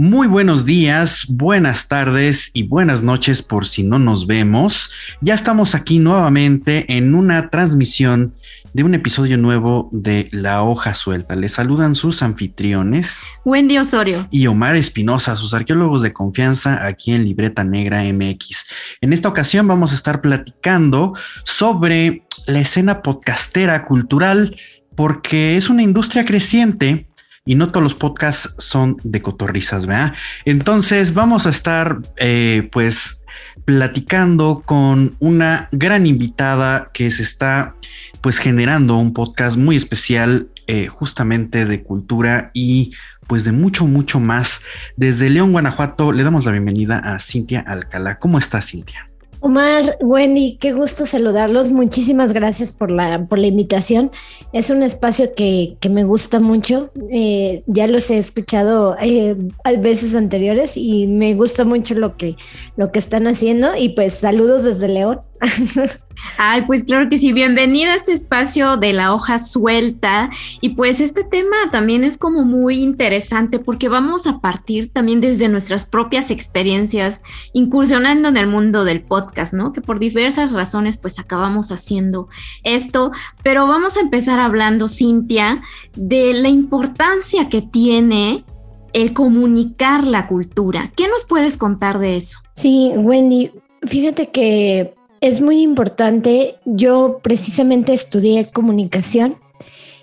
Muy buenos días, buenas tardes y buenas noches por si no nos vemos. Ya estamos aquí nuevamente en una transmisión de un episodio nuevo de La Hoja Suelta. Les saludan sus anfitriones. Wendy Osorio. Y Omar Espinosa, sus arqueólogos de confianza aquí en Libreta Negra MX. En esta ocasión vamos a estar platicando sobre la escena podcastera cultural porque es una industria creciente y no todos los podcasts son de cotorrizas, ¿verdad? Entonces vamos a estar eh, pues platicando con una gran invitada que se está pues generando un podcast muy especial eh, justamente de cultura y pues de mucho, mucho más. Desde León, Guanajuato, le damos la bienvenida a Cintia Alcalá. ¿Cómo está Cintia? Omar, Wendy, qué gusto saludarlos. Muchísimas gracias por la, por la invitación. Es un espacio que, que me gusta mucho. Eh, ya los he escuchado eh, veces anteriores y me gusta mucho lo que, lo que están haciendo. Y pues saludos desde León. Ay, pues claro que sí, bienvenida a este espacio de la hoja suelta. Y pues este tema también es como muy interesante porque vamos a partir también desde nuestras propias experiencias, incursionando en el mundo del podcast, ¿no? Que por diversas razones pues acabamos haciendo esto, pero vamos a empezar hablando, Cintia, de la importancia que tiene el comunicar la cultura. ¿Qué nos puedes contar de eso? Sí, Wendy, fíjate que es muy importante. Yo precisamente estudié comunicación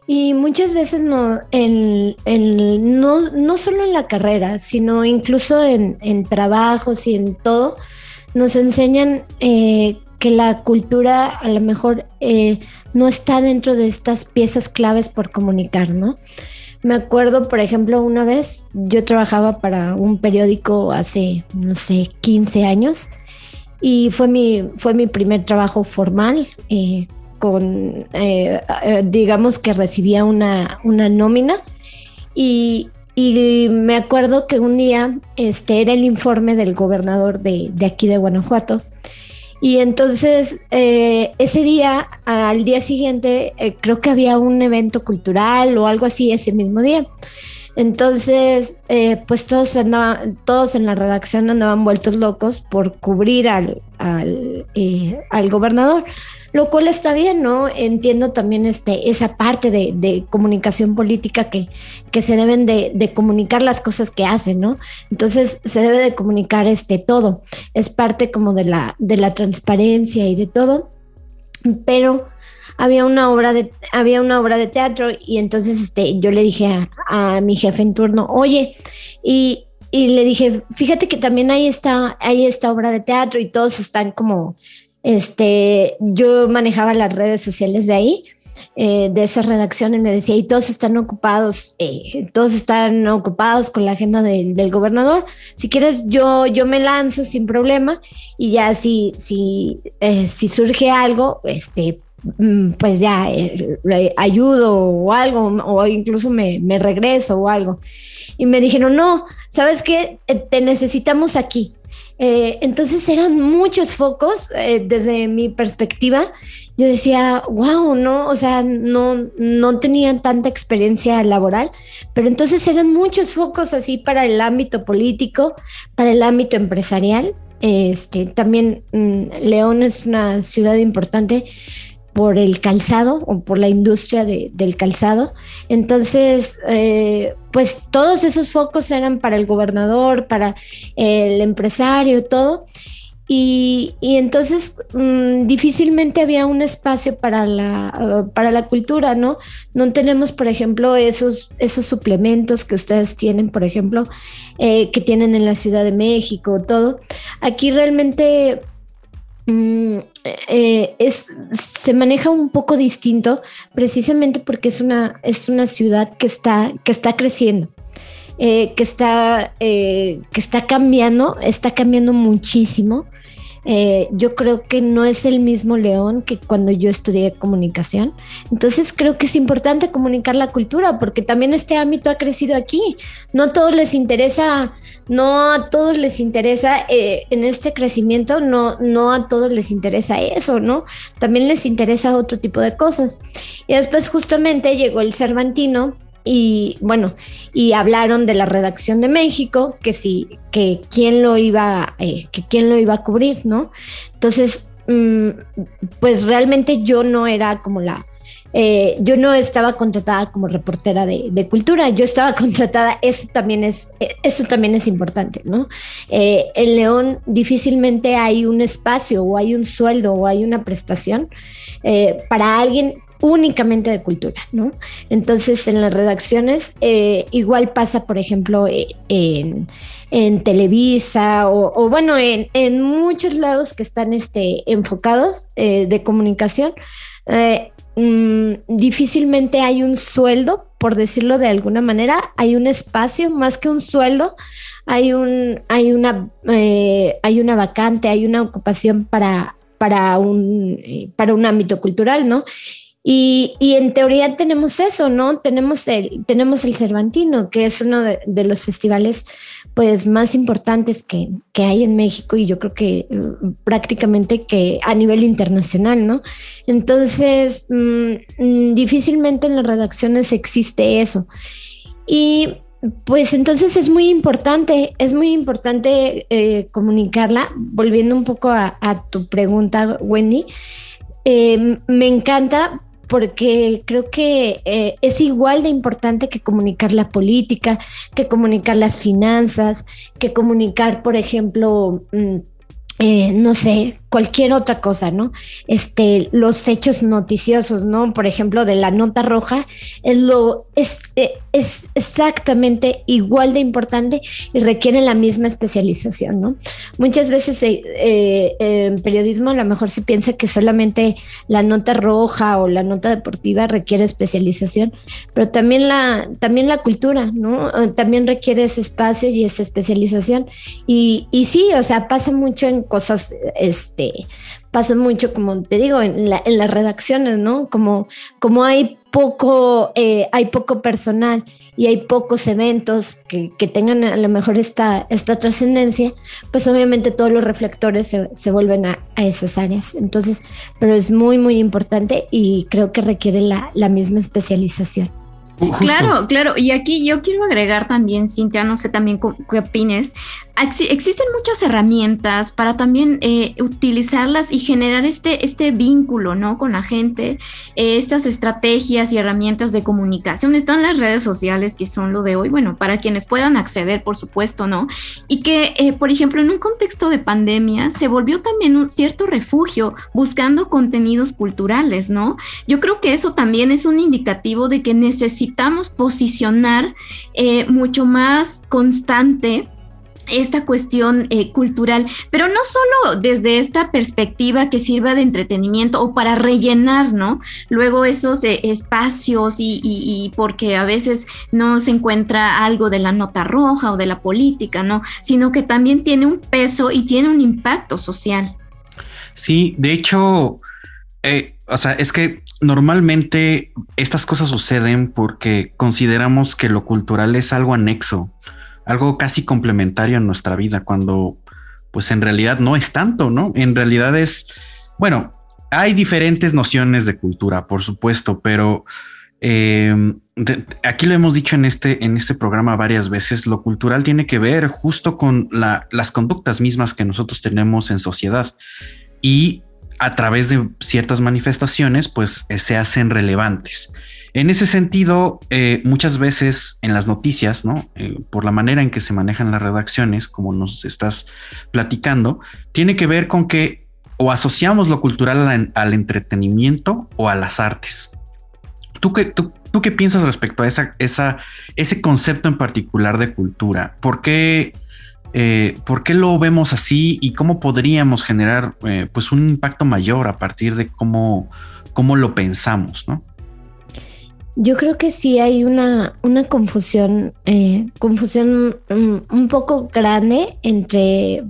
y muchas veces no, en, no, solo en la carrera, sino incluso en, trabajos y en todo, nos enseñan eh, que la cultura a lo mejor eh, no está dentro de estas piezas claves por comunicar, ¿no? Me acuerdo, por ejemplo, una vez yo trabajaba para un periódico hace, no sé, 15 años y fue mi, fue mi primer trabajo formal. Eh, con, eh, eh, digamos que recibía una, una nómina y, y, me acuerdo que un día este era el informe del gobernador de, de aquí de Guanajuato. Y entonces ese día, al día siguiente, creo que había un evento cultural o algo así ese mismo día. Entonces, eh, pues todos, andaban, todos en la redacción andaban vueltos locos por cubrir al, al, eh, al, gobernador, lo cual está bien, ¿no? Entiendo también este, esa parte de, comunicación política que, que se deben de, de, comunicar las cosas que hacen, ¿no? Entonces se debe de comunicar este todo, es parte como de la, de la transparencia y de todo, pero había una obra de, había una obra de teatro y entonces este, yo le dije a, mi jefe en turno, oye, y, y, le dije, fíjate que también ahí está, ahí esta obra de teatro y todos están como, este, yo manejaba las redes sociales de ahí. Eh, de esa redacción y le decía, y todos están ocupados, eh, todos están ocupados con la agenda del gobernador. Si quieres, yo, yo me lanzo sin problema y ya si, si, eh, si surge algo, este, pues ya eh, ayudo o algo, o incluso me, regreso o algo. Y me dijeron, no, ¿sabes qué? Eh, te necesitamos aquí. Eh, entonces eran muchos focos desde mi perspectiva. Yo decía, wow, no, o sea, no, no tenía tanta experiencia laboral, pero entonces eran muchos focos así para el ámbito político, para el ámbito empresarial. Este, también mm, León es una ciudad importante por el calzado o por la industria del calzado. Entonces, eh, pues todos esos focos eran para el gobernador, para el empresario, todo. Y, entonces mm, difícilmente había un espacio para la, para la cultura, ¿no? No tenemos, por ejemplo, esos, esos suplementos que ustedes tienen, por ejemplo, eh, que tienen en la Ciudad de México, todo. Aquí realmente Mm, eh, es, se maneja un poco distinto precisamente porque es una, es una ciudad que está, que está creciendo. Eh, que, está, eh, que está cambiando, está cambiando muchísimo. Eh, yo creo que no es el mismo León que cuando yo estudié comunicación. Entonces creo que es importante comunicar la cultura porque también este ámbito ha crecido aquí. No a todos les interesa, no a todos les interesa eh, en este crecimiento, no, no a todos les interesa eso, ¿no? También les interesa otro tipo de cosas. Y después justamente llegó el Cervantino Y bueno, y hablaron de la redacción de México, que sí, que quién lo iba, eh, que quién lo iba a cubrir, ¿no? Entonces, mm, pues realmente yo no era como la, eh, yo no estaba contratada como reportera de, cultura, yo estaba contratada, eso también es, eso también es importante, ¿no? Eh, en León difícilmente hay un espacio o hay un sueldo o hay una prestación eh, para alguien únicamente de cultura, ¿no? Entonces en las redacciones igual pasa, por ejemplo, en, Televisa o, bueno, en, muchos lados que están este, enfocados de comunicación. Mm, difícilmente hay un sueldo, por decirlo de alguna manera, hay un espacio más que un sueldo, hay un, hay una, eh, hay una vacante, hay una ocupación para, para un, eh, para un ámbito cultural, ¿no? Y, en teoría tenemos eso, ¿no? Tenemos el, tenemos el Cervantino, que es uno de, los festivales pues más importantes que, hay en México y yo creo que mm, prácticamente que a nivel internacional, ¿no? Entonces, mm, mm, difícilmente en las redacciones existe eso. Y pues entonces es muy importante, es muy importante eh, comunicarla. Volviendo un poco a, tu pregunta, Wendy, eh, me encanta porque creo que eh, es igual de importante que comunicar la política, que comunicar las finanzas, que comunicar, por ejemplo, mm, eh, no sé, cualquier otra cosa, ¿no? Este, los hechos noticiosos, ¿no? Por ejemplo, de la nota roja, es lo, es, eh, es exactamente igual de importante y requiere la misma especialización, ¿no? Muchas veces eh, en periodismo a lo mejor se piensa que solamente la nota roja o la nota deportiva requiere especialización, pero también la, también la cultura, ¿no? También requiere ese espacio y esa especialización. Y, y sí, o sea, pasa mucho en cosas, este, pasa mucho, como te digo, en, las redacciones, ¿no? Como, como hay poco, eh, hay poco personal y hay pocos eventos que, tengan a lo mejor esta, esta trascendencia, pues obviamente todos los reflectores se, vuelven a, esas áreas. Entonces, pero es muy, muy importante y creo que requiere la, la misma especialización. Claro, claro. Y aquí yo quiero agregar también, Cintia, no sé también qué opines. Existen muchas herramientas para también eh, utilizarlas y generar este, este vínculo, ¿no? Con la gente, eh, estas estrategias y herramientas de comunicación. Están las redes sociales que son lo de hoy, bueno, para quienes puedan acceder, por supuesto, ¿no? Y que, eh, por ejemplo, en un contexto de pandemia se volvió también un cierto refugio buscando contenidos culturales, ¿no? Yo creo que eso también es un indicativo de que necesitamos posicionar mucho más constante esta cuestión eh, cultural, pero no solo desde esta perspectiva que sirva de entretenimiento o para rellenar, ¿no? Luego esos eh, espacios y, porque a veces no se encuentra algo de la nota roja o de la política, ¿no? Sino que también tiene un peso y tiene un impacto social. Sí, de hecho, eh, o sea, es que normalmente estas cosas suceden porque consideramos que lo cultural es algo anexo algo casi complementario en nuestra vida, cuando pues en realidad no es tanto, ¿no? En realidad es, bueno, hay diferentes nociones de cultura, por supuesto, pero em, aquí lo hemos dicho en este, en este programa varias veces, lo cultural tiene que ver justo con las conductas mismas que nosotros tenemos en sociedad y a través de ciertas manifestaciones, pues eh, se hacen relevantes. En ese sentido, eh, muchas veces en las noticias, ¿no? Eh, por la manera en que se manejan las redacciones, como nos estás platicando, tiene que ver con que o asociamos lo cultural al, entretenimiento o a las artes. ¿Tú qué, tú, qué piensas respecto a esa, ese concepto en particular de cultura? ¿Por qué, eh, ¿por qué lo vemos así y cómo podríamos generar pues un impacto mayor a partir de cómo, cómo lo pensamos, ¿no? Yo creo que sí hay una, una confusión, eh, confusión un, poco grande entre,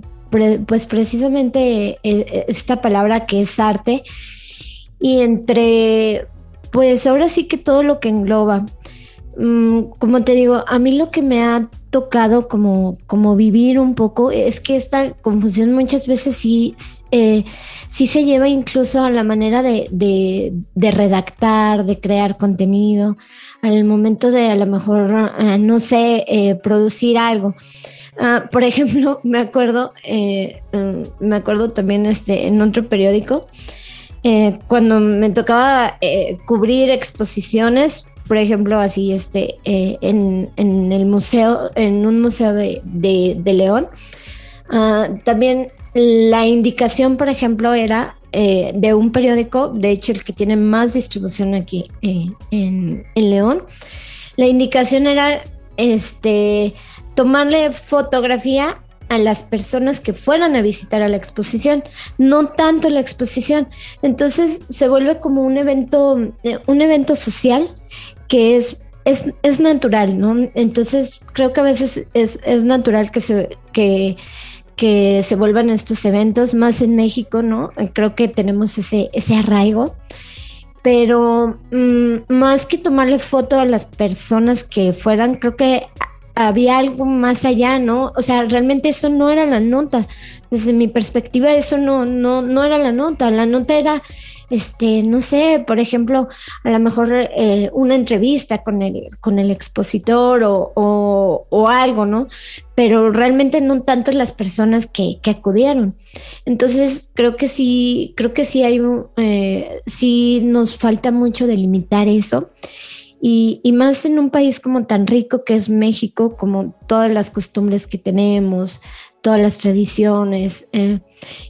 pues precisamente eh, esta palabra que es arte y entre, pues ahora sí que todo lo que engloba. Mm, como te digo, a mí lo que me ha tocado como, como vivir un poco es que esta confusión muchas veces sí, eh, sí se lleva incluso a la manera de, de, redactar, de crear contenido, al momento de a lo mejor, eh, no sé, eh, producir algo. Ah, por ejemplo, me acuerdo, mm, me acuerdo también este, en otro periódico, cuando me tocaba cubrir exposiciones, por ejemplo, así este, eh, en, el museo, en un museo de, León. Ah, también la indicación, por ejemplo, era eh, de un periódico, de hecho el que tiene más distribución aquí eh, en, León. La indicación era este, tomarle fotografía a las personas que fueran a visitar a la exposición, no tanto la exposición. Entonces se vuelve como un evento, un evento social que es, es, natural, ¿no? Entonces creo que a veces es, natural que se, que, que se vuelvan estos eventos, más en México, ¿no? Creo que tenemos ese, ese arraigo. Pero mm, más que tomarle foto a las personas que fueran, creo que había algo más allá, ¿no? O sea, realmente eso no era la nota. Desde mi perspectiva, eso no, no, no era la nota. La nota era este, no sé, por ejemplo, a lo mejor eh, una entrevista con el, con el expositor o, algo, ¿no? Pero realmente no tanto las personas que, acudieron. Entonces, creo que sí, creo que sí hay, eh, sí nos falta mucho delimitar eso. Y, y, más en un país como tan rico que es México, como todas las costumbres que tenemos, todas las tradiciones, eh,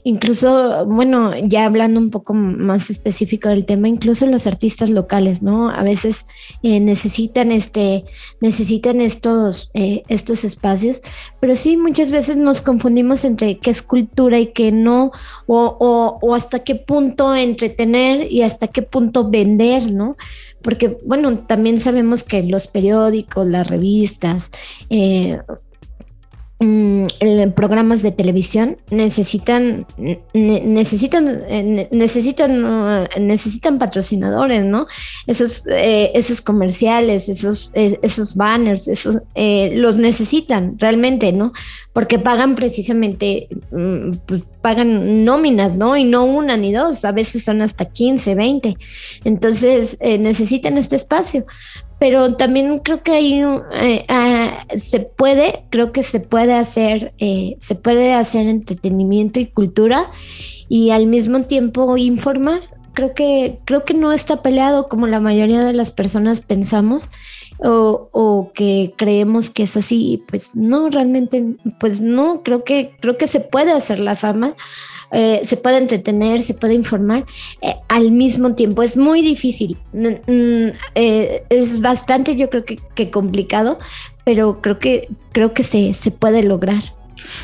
incluso, bueno, ya hablando un poco más específico del tema, incluso los artistas locales, ¿no? A veces eh, necesitan este, necesitan estos, eh, estos espacios, pero sí, muchas veces nos confundimos entre qué es cultura y qué no, o, o hasta qué punto entretener y hasta qué punto vender, ¿no? Porque, bueno, también sabemos que los periódicos, las revistas, eh, Mm, programas de televisión necesitan necesitan eh, necesitan necesitan patrocinadores no esos eh, esos comerciales esos esos banners esos eh, los necesitan realmente no porque pagan precisamente mm, pues, pagan nóminas no y no una ni dos a veces son hasta 15 20 entonces necesitan este espacio pero también creo que hay eh, ah, se puede creo que se puede hacer eh, se puede hacer entretenimiento y cultura y al mismo tiempo informar. Creo que creo que no está peleado como la mayoría de las personas pensamos o, o, que creemos que es así. Pues no realmente pues no creo que creo que se puede hacer las amas eh, se puede entretener, se puede informar eh, al mismo tiempo. Es muy difícil, eh, es bastante yo creo que, que, complicado, pero creo que, creo que se, se puede lograr.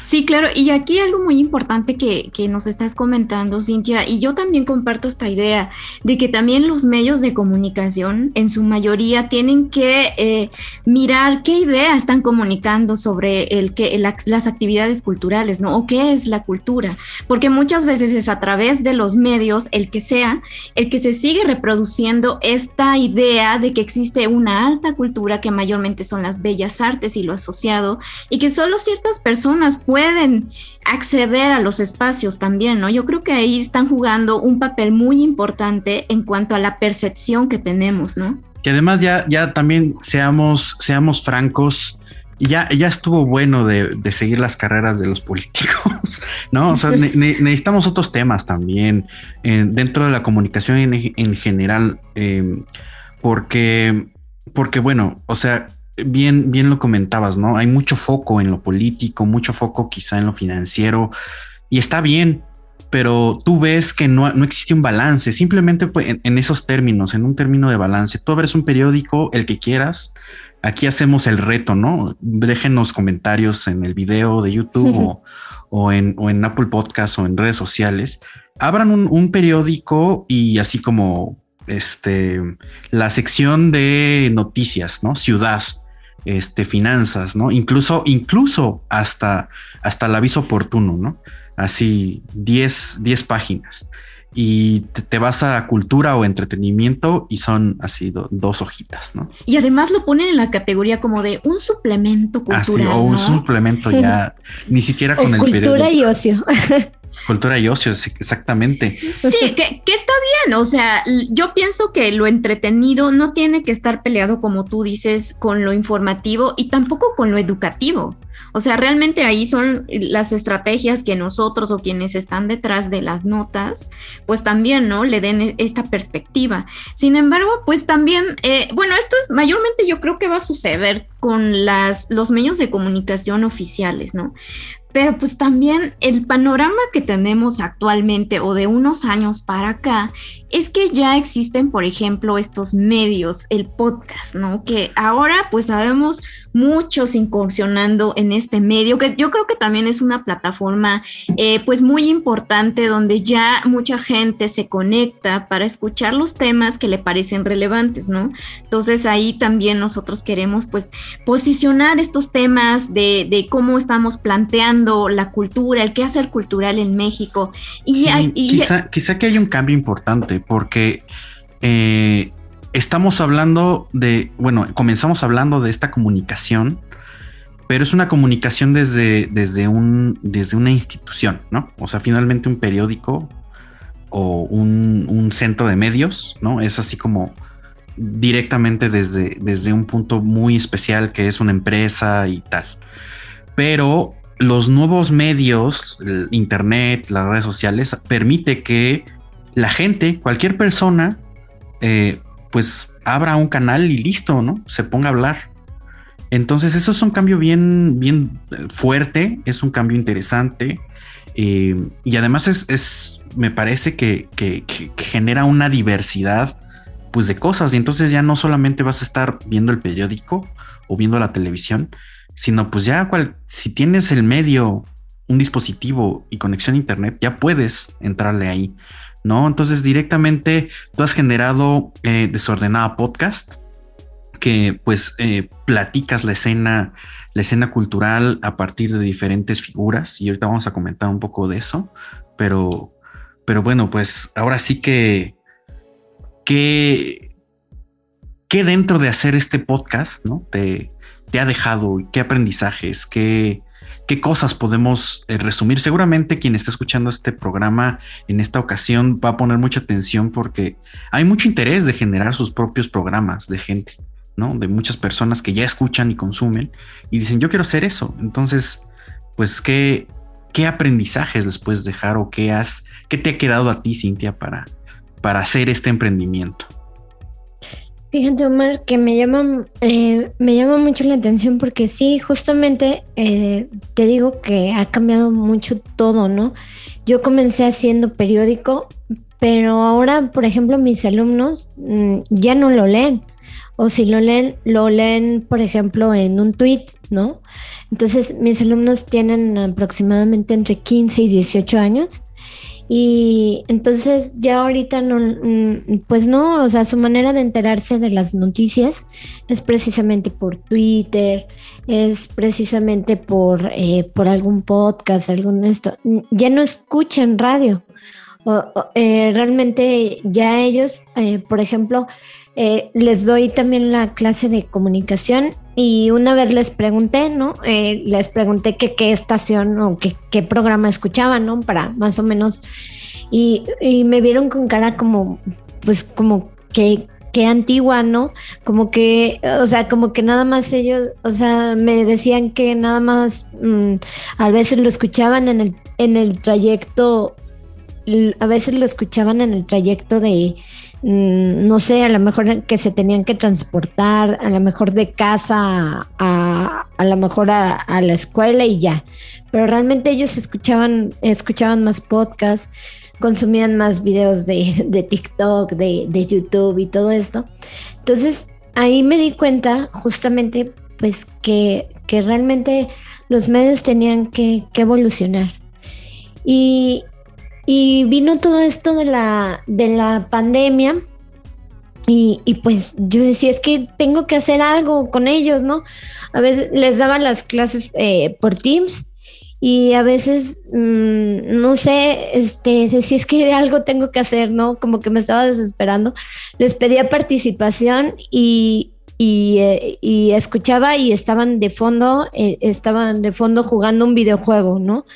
Sí, claro. Y aquí algo muy importante que, nos estás comentando, Cintia, y yo también comparto esta idea de que también los medios de comunicación en su mayoría tienen que eh, mirar qué idea están comunicando sobre el que las actividades culturales, ¿no? O qué es la cultura. Porque muchas veces es a través de los medios, el que sea, el que se sigue reproduciendo esta idea de que existe una alta cultura que mayormente son las bellas artes y lo asociado, y que solo ciertas personas pueden acceder a los espacios también, ¿no? Yo creo que ahí están jugando un papel muy importante en cuanto a la percepción que tenemos, ¿no? Que además ya, ya también seamos, seamos francos, ya, ya estuvo bueno de, seguir las carreras de los políticos, ¿no? O sea, necesitamos otros temas también dentro de la comunicación en, general, eh, porque, porque bueno, o sea, bien, bien lo comentabas, ¿no? Hay mucho foco en lo político, mucho foco quizá en lo financiero, y está bien, pero tú ves que no, no existe un balance, simplemente pues, en, esos términos, en un término de balance. Tú abres un periódico, el que quieras, aquí hacemos el reto, ¿no? Déjenos comentarios en el video de YouTube o, en, o en Apple Podcast o en redes sociales. Abran un, un periódico y así como este, la sección de noticias, ¿no? Ciudad este, finanzas, ¿no? Incluso, incluso hasta, hasta el aviso oportuno, ¿no? Así 10, 10 páginas. y te, vas a cultura o entretenimiento y son así dos hojitas, ¿no? Y además lo ponen en la categoría como de un suplemento cultural. o un suplemento ya, ni siquiera con el Cultura y ocio. Cultura y ocio, exactamente. Sí, que, que, está bien. O sea, yo pienso que lo entretenido no tiene que estar peleado, como tú dices, con lo informativo y tampoco con lo educativo. O sea, realmente ahí son las estrategias que nosotros o quienes están detrás de las notas, pues también, ¿no? Le den e, esta perspectiva. Sin embargo, pues también, eh, bueno, esto es mayormente yo creo que va a suceder con las, los medios de comunicación oficiales, ¿no? Pero pues también el panorama que tenemos actualmente o de unos años para acá es que ya existen, por ejemplo, estos medios, el podcast, ¿no? Que ahora pues sabemos muchos incursionando en este medio, que yo creo que también es una plataforma eh, pues muy importante donde ya mucha gente se conecta para escuchar los temas que le parecen relevantes, ¿no? Entonces ahí también nosotros queremos pues posicionar estos temas de, de cómo estamos planteando la cultura, el qué hacer cultural en México. Y, quizá, quizá que hay un cambio importante porque eh, estamos hablando de, bueno, comenzamos hablando de esta comunicación, pero es una comunicación desde, desde, un, desde una institución, ¿no? O sea, finalmente un periódico o un, centro de medios, ¿no? Es así como directamente desde, desde un punto muy especial que es una empresa y tal. Pero los nuevos medios, internet, las redes sociales, permite que la gente, cualquier persona, eh, pues abra un canal y listo, ¿no? Se ponga a hablar. Entonces, eso es un cambio bien, bien eh, fuerte, es un cambio interesante. Eh, y además es, me parece que, genera una diversidad pues de cosas y entonces ya no solamente vas a estar viendo el periódico o viendo la televisión, sino pues ya cual, si tienes el medio, un dispositivo y conexión a internet, ya puedes entrarle ahí. ¿No? Entonces directamente tú has generado eh, Desordenada Podcast, que pues eh, platicas la escena, la escena cultural a partir de diferentes figuras y ahorita vamos a comentar un poco de eso, pero, pero bueno, pues ahora sí que, que, dentro de hacer este podcast, ¿no? Te, te ha dejado, qué aprendizajes, qué, qué cosas podemos eh, resumir. Seguramente quien está escuchando este programa en esta ocasión va a poner mucha atención porque hay mucho interés de generar sus propios programas de gente, ¿no? De muchas personas que ya escuchan y consumen y dicen, yo quiero hacer eso. Entonces, pues, ¿qué, qué aprendizajes les puedes dejar o qué, has, qué te ha quedado a ti, Cintia, para, para hacer este emprendimiento? Fíjate, Omar, que me llama, eh, me llama mucho la atención porque sí, justamente eh, te digo que ha cambiado mucho todo, ¿no? Yo comencé haciendo periódico, pero ahora, por ejemplo, mis alumnos mm, ya no lo leen. O si lo leen, lo leen, por ejemplo, en un tweet, ¿no? Entonces, mis alumnos tienen aproximadamente entre 15 y 18 años y entonces ya ahorita no, mm, pues no, o sea, su manera de enterarse de las noticias es precisamente por Twitter, es precisamente por, eh, por algún podcast, algún esto. Ya no escuchan radio. Eh, realmente ya ellos, eh, por ejemplo, les doy también la clase de comunicación y una vez les pregunté, ¿no? Eh, les pregunté qué estación o qué programa escuchaban, ¿no? Para más o menos. Y, me vieron con cara como, pues como que, que antigua, ¿no? Como que, o sea, como que nada más ellos, o sea, me decían que nada más mm, a veces lo escuchaban en el, en el trayecto, a veces lo escuchaban en el trayecto de, no sé, a lo mejor que se tenían que transportar, a lo mejor de casa a, a lo mejor a, la escuela y ya. Pero realmente ellos escuchaban, escuchaban más podcasts, consumían más videos de, de TikTok, de, de, YouTube y todo esto. Entonces ahí me di cuenta justamente pues que, que realmente los medios tenían que, que evolucionar. Y, y vino todo esto de la, de la pandemia y, pues yo decía, es que tengo que hacer algo con ellos, ¿no? A veces les daban las clases eh, por Teams y a veces, mm, no sé, este, si es que algo tengo que hacer, ¿no? Como que me estaba desesperando. Les pedía participación y, y, eh, escuchaba y estaban de fondo, eh, estaban de fondo jugando un videojuego, ¿no?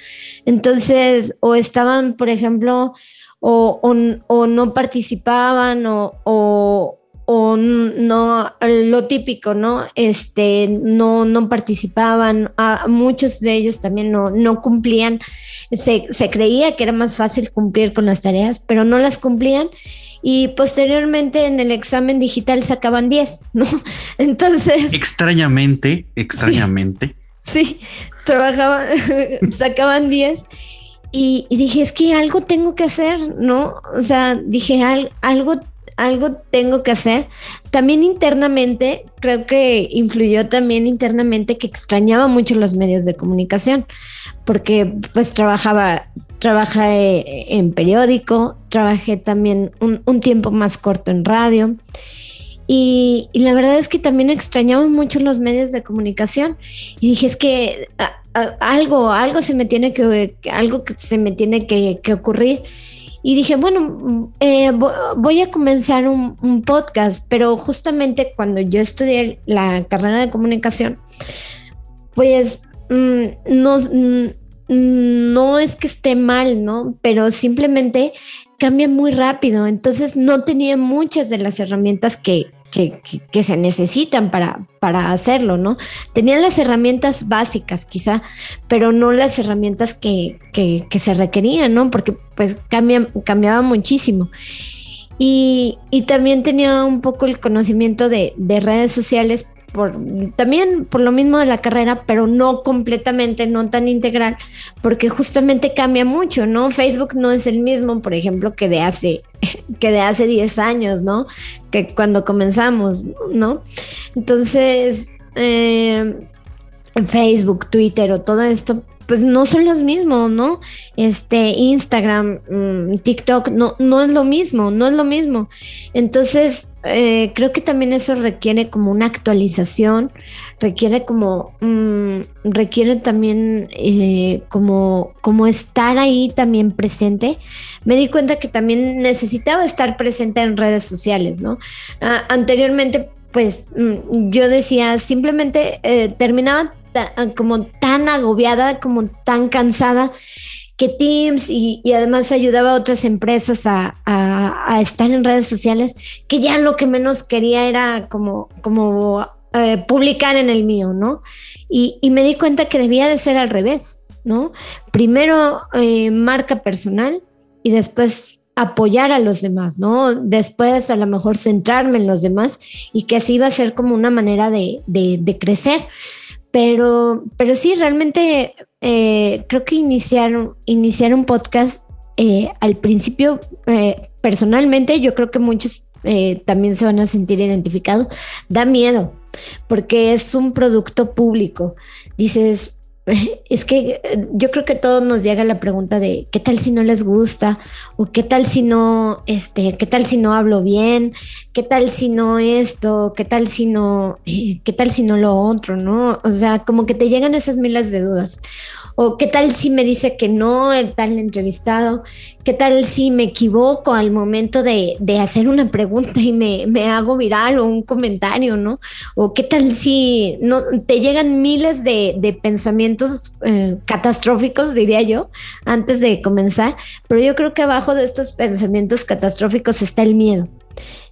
Entonces, o estaban, por ejemplo, o, o, no participaban o o no lo típico, ¿no? Este, no, no participaban, muchos de ellos también no, no cumplían, se, creía que era más fácil cumplir con las tareas, pero no las cumplían y posteriormente en el examen digital sacaban 10, ¿no? Entonces... Extrañamente, extrañamente. Sí, trabajaban, sacaban 10. Y, y, dije, es que algo tengo que hacer, ¿no? O sea, dije, algo algo tengo que hacer. También internamente, creo que influyó también internamente que extrañaba mucho los medios de comunicación, porque pues trabajaba, trabajé en periódico, trabajé también un, tiempo más corto en radio. Y, la verdad es que también extrañaba mucho los medios de comunicación y dije es que algo algo se me tiene que algo que se me tiene que ocurrir y dije, bueno, eh, voy a comenzar un, podcast, pero justamente cuando yo estudié la carrera de comunicación, pues mm, no, mm, no es que esté mal, ¿no? Pero simplemente cambia muy rápido, entonces no tenía muchas de las herramientas que, que, se necesitan para, para hacerlo, ¿no? Tenían las herramientas básicas quizá, pero no las herramientas que, se requerían, ¿no? Porque pues cambiaba muchísimo. Y, también tenía un poco el conocimiento de, de redes sociales también por lo mismo de la carrera, pero no completamente, no tan integral, porque justamente cambia mucho, ¿no? Facebook no es el mismo, por ejemplo, que de hace, que de hace 10 años, ¿no? Que cuando comenzamos, ¿no? Entonces, eh, Facebook, Twitter o todo esto, pues no son los mismos, ¿no? Este, Instagram, mm, TikTok, no, no es lo mismo, no es lo mismo. Entonces, eh, creo que también eso requiere como una actualización, requiere como, mm, requiere también eh, como, como estar ahí también presente. Me di cuenta que también necesitaba estar presente en redes sociales, ¿no? Ah, anteriormente, pues mm, yo decía, simplemente eh, terminaba como tan agobiada, como tan cansada, que Teams y, además ayudaba a otras empresas a, estar en redes sociales, que ya lo que menos quería era como, como eh, publicar en el mío, ¿no? Y, me di cuenta que debía de ser al revés, ¿no? Primero eh, marca personal y después apoyar a los demás, ¿no? Después a lo mejor centrarme en los demás y que así iba a ser como una manera de, de crecer. Pero, pero sí, realmente eh, creo que iniciar, iniciar un podcast eh, al principio, eh, personalmente, yo creo que muchos también se van a sentir identificados, da miedo, porque es un producto público. Dices, es que eh, yo creo que todos nos llega la pregunta de qué tal si no les gusta o qué tal si no este qué tal si no hablo bien qué tal si no esto qué tal si no eh, qué tal si no lo otro no o sea como que te llegan esas miles de dudas o qué tal si me dice que no el tal entrevistado, qué tal si me equivoco al momento de, hacer una pregunta y me, hago viral o un comentario, ¿no? O qué tal si no, te llegan miles de, pensamientos eh, catastróficos, diría yo, antes de comenzar, pero yo creo que abajo de estos pensamientos catastróficos está el miedo.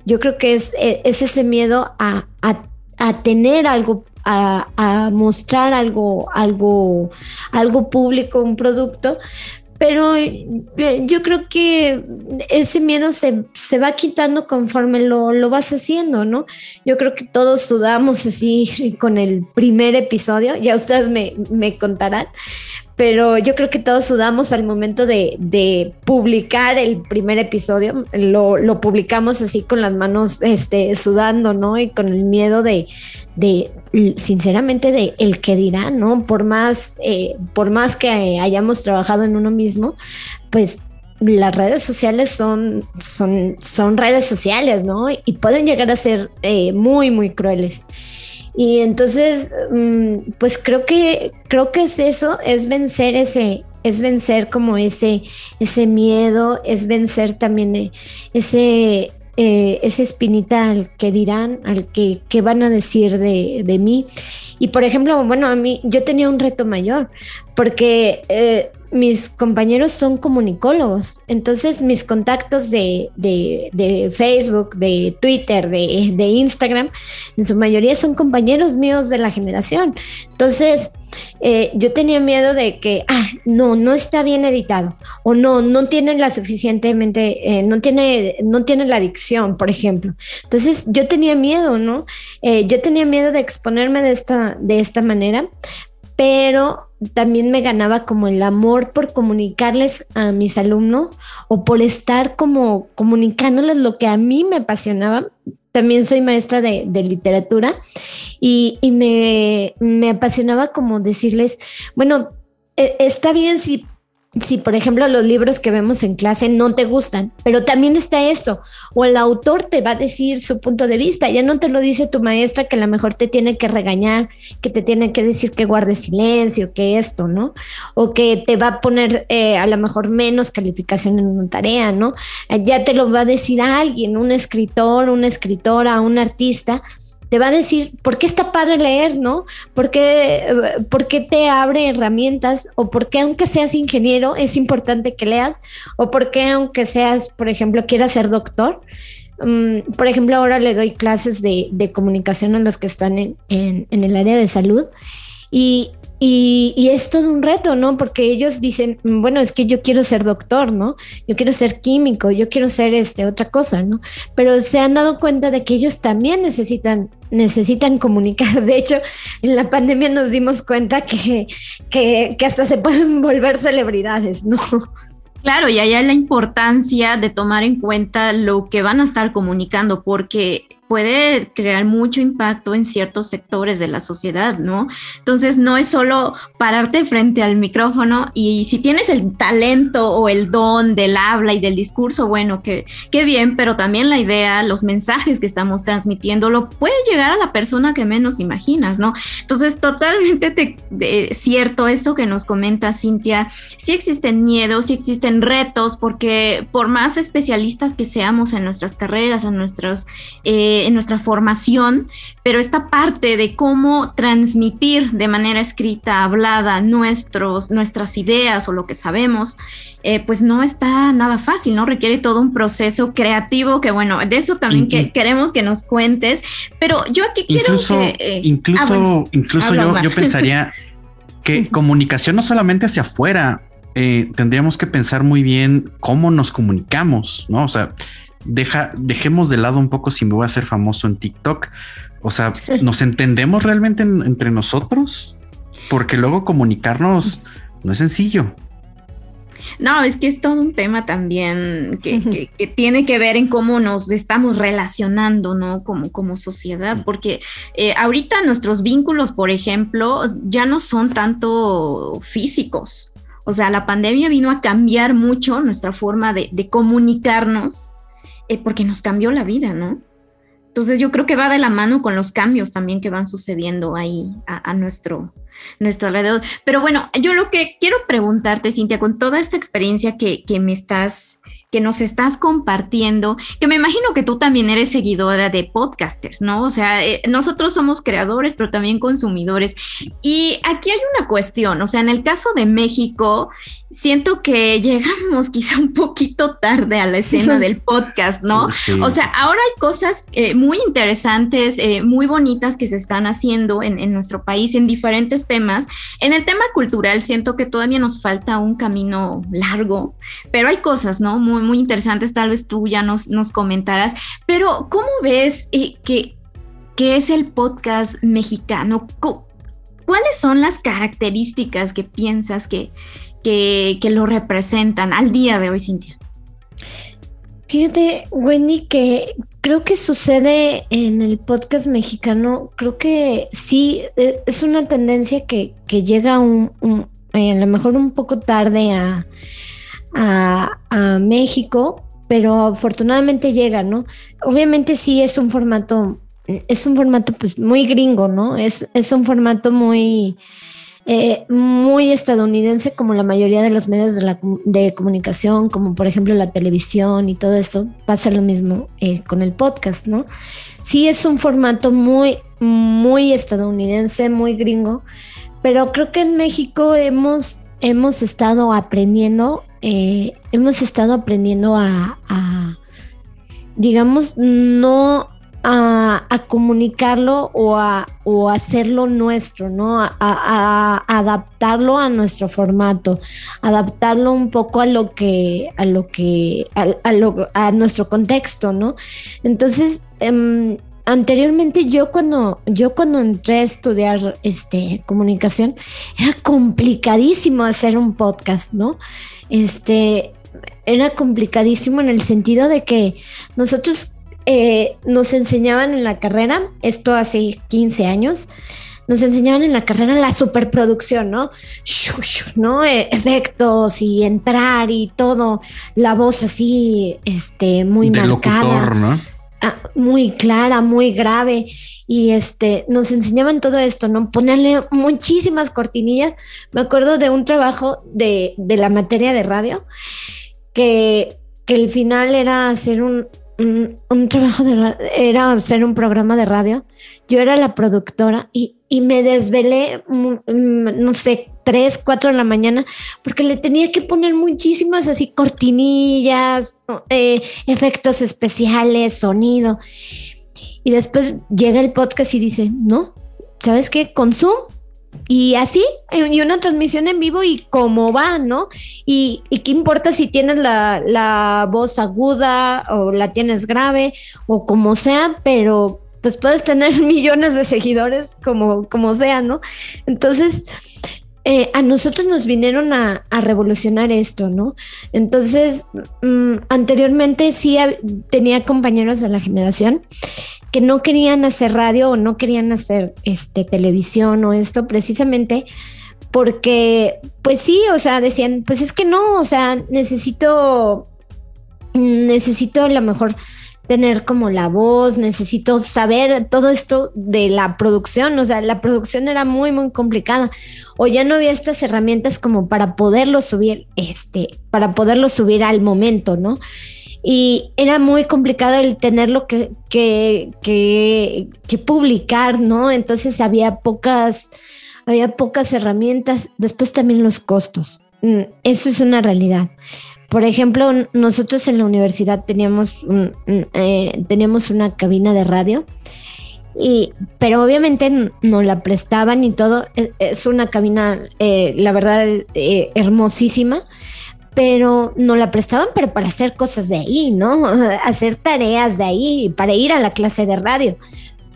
Yo creo que es, e, ese miedo a, a tener algo a, mostrar algo, algo, algo público, un producto, pero eh, yo creo que ese miedo se, va quitando conforme lo, lo, vas haciendo, ¿no? Yo creo que todos sudamos así con el primer episodio, ya ustedes me, me contarán, pero yo creo que todos sudamos al momento de, publicar el primer episodio. Lo, publicamos así con las manos este, sudando, ¿no? Y con el miedo de, de sinceramente, de el que dirá, ¿no? Por más, eh, por más que hayamos trabajado en uno mismo, pues las redes sociales son, son, son redes sociales, ¿no? Y pueden llegar a ser eh, muy, muy crueles. Y entonces, mm, pues creo que, creo que es eso, es vencer ese, es vencer como ese, ese miedo, es vencer también eh, ese, eh, esa espinita al que dirán, al que, van a decir de, de, mí. Y por ejemplo, bueno, a mí yo tenía un reto mayor, porque eh, mis compañeros son comunicólogos, entonces mis contactos de, Facebook, de Twitter, de, de, Instagram, en su mayoría son compañeros míos de la generación. Entonces, eh, yo tenía miedo de que, ah, no, no está bien editado, o no, no tienen la suficientemente, eh, no, tiene, no tiene la dicción, por ejemplo. Entonces, yo tenía miedo, ¿no? Eh, yo tenía miedo de exponerme de esta, de esta manera, pero también me ganaba como el amor por comunicarles a mis alumnos o por estar como comunicándoles lo que a mí me apasionaba. También soy maestra de, literatura y, me, me apasionaba como decirles, bueno, e, está bien si si por ejemplo los libros que vemos en clase no te gustan, pero también está esto, o el autor te va a decir su punto de vista, ya no te lo dice tu maestra que a lo mejor te tiene que regañar, que te tiene que decir que guardes silencio, que esto, ¿no? O que te va a poner eh, a lo mejor menos calificación en una tarea, ¿no? Ya te lo va a decir alguien, un escritor, una escritora, un artista te va a decir por qué está padre leer, ¿no? ¿Por qué, por qué te abre herramientas? ¿O por qué aunque seas ingeniero es importante que leas? ¿O por qué aunque seas, por ejemplo, quieras ser doctor? Mm, por ejemplo, ahora le doy clases de, comunicación a los que están en, en, en el área de salud y, y, es todo un reto, ¿no? Porque ellos dicen, bueno, es que yo quiero ser doctor, ¿no? Yo quiero ser químico, yo quiero ser este, otra cosa, ¿no? Pero se han dado cuenta de que ellos también necesitan, necesitan comunicar. De hecho, en la pandemia nos dimos cuenta que, que, que hasta se pueden volver celebridades, ¿no? Claro, y allá la importancia de tomar en cuenta lo que van a estar comunicando, porque puede crear mucho impacto en ciertos sectores de la sociedad, ¿no? Entonces no es solo pararte frente al micrófono y si tienes el talento o el don del habla y del discurso, bueno, que qué bien, pero también la idea, los mensajes que estamos transmitiendo, lo puede llegar a la persona que menos imaginas, ¿no? Entonces, totalmente cierto esto que nos comenta Cintia, sí existen miedos, sí existen retos, porque por más especialistas que seamos en nuestras carreras, en nuestros... Eh, en nuestra formación, pero esta parte de cómo transmitir de manera escrita, hablada, nuestros, nuestras ideas o lo que sabemos, eh, pues no está nada fácil, ¿no? Requiere todo un proceso creativo que, bueno, de eso también que queremos que nos cuentes, pero yo aquí quiero que... Eh, incluso, ah, incluso yo, yo, pensaría que comunicación no solamente hacia afuera, eh, tendríamos que pensar muy bien cómo nos comunicamos, ¿no? O sea, deja, dejemos de lado un poco si me voy a hacer famoso en TikTok. O sea, ¿nos entendemos realmente entre nosotros? Porque luego comunicarnos no es sencillo. No, es que es todo un tema también que, tiene que ver en cómo nos estamos relacionando, ¿no? Como, como sociedad, porque eh, ahorita nuestros vínculos, por ejemplo, ya no son tanto físicos. O sea, la pandemia vino a cambiar mucho nuestra forma de, de comunicarnos eh, porque nos cambió la vida, ¿no? Entonces yo creo que va de la mano con los cambios también que van sucediendo ahí a, nuestro, nuestro alrededor. Pero bueno, yo lo que quiero preguntarte, Cintia, con toda esta experiencia que, que me estás que nos estás compartiendo, que me imagino que tú también eres seguidora de podcasters, ¿no? O sea, eh, nosotros somos creadores, pero también consumidores. Y aquí hay una cuestión, o sea, en el caso de México, siento que llegamos quizá un poquito tarde a la escena del podcast, ¿no? O sea, ahora hay cosas eh, muy interesantes, eh, muy bonitas que se están haciendo en, en, nuestro país en diferentes temas. En el tema cultural siento que todavía nos falta un camino largo, pero hay cosas, ¿no? Muy, muy interesantes, tal vez tú ya nos, nos comentarás, pero ¿cómo ves eh, que, que es el podcast mexicano? ¿Cuáles son las características que piensas que que, lo representan al día de hoy, Cintia? Fíjate, Wendy, que creo que sucede en el podcast mexicano, creo que sí, e, es una tendencia que, llega un, eh, a lo mejor un poco tarde a, a, México, pero afortunadamente llega, ¿no? Obviamente sí es un formato es un formato pues muy gringo, ¿no? Es, es un formato muy, eh, muy estadounidense como la mayoría de los medios de, la, de, comunicación, como por ejemplo la televisión y todo eso. Pasa lo mismo eh, con el podcast, ¿no? Sí es un formato muy, muy estadounidense, muy gringo, pero creo que en México hemos, hemos estado aprendiendo, eh, hemos estado aprendiendo a, a digamos, no a, comunicarlo o a hacerlo nuestro, ¿no? A, adaptarlo a nuestro formato, adaptarlo un poco a lo que, a lo que, a, nuestro contexto, ¿no? Entonces, em, anteriormente yo cuando, yo cuando entré a estudiar este, comunicación, era complicadísimo hacer un podcast, ¿no? Este, era complicadísimo en el sentido de que nosotros eh, nos enseñaban en la carrera, esto hace 15 años, nos enseñaban en la carrera la superproducción, ¿no? ¿no? E, efectos y entrar y todo, la voz así, este, muy marcada. ¿no? Ah, muy clara, muy grave. Y este, nos enseñaban todo esto, ¿no? Ponerle muchísimas cortinillas. Me acuerdo de un trabajo de, de la materia de radio que, que el final era hacer un, un, trabajo de era hacer un programa de radio. Yo era la productora y, y me desvelé, mm, no sé, tres, cuatro de la mañana, porque le tenía que poner muchísimas así cortinillas, eh, efectos especiales, sonido. Y después llega el podcast y dice, no, ¿sabes qué? Con Zoom y así, y una transmisión en vivo y cómo va, ¿no? Y, qué importa si tienes la, voz aguda o la tienes grave o como sea, pero pues puedes tener millones de seguidores como, como sea, ¿no? Entonces, eh, a nosotros nos vinieron a, revolucionar esto, ¿no? Entonces, mm, anteriormente sí tenía compañeros de la generación que no querían hacer radio o no querían hacer este, televisión o esto precisamente porque, pues sí, o sea, decían, pues es que no, o sea, necesito, necesito a lo mejor tener como la voz, necesito saber todo esto de la producción, o sea, la producción era muy, muy complicada, o ya no había estas herramientas como para poderlo subir, este, para poderlo subir al momento, ¿no? y era muy complicado el tenerlo que, que, que, publicar, ¿no? Entonces había pocas, había pocas herramientas, después también los costos. Mm, eso es una realidad. Por ejemplo, nosotros en la universidad teníamos, eh, teníamos una cabina de radio, y, pero obviamente no la prestaban y todo. E, es una cabina, eh, la verdad, eh, hermosísima pero no la prestaban, pero para hacer cosas de ahí, ¿no? Hacer tareas de ahí, para ir a la clase de radio.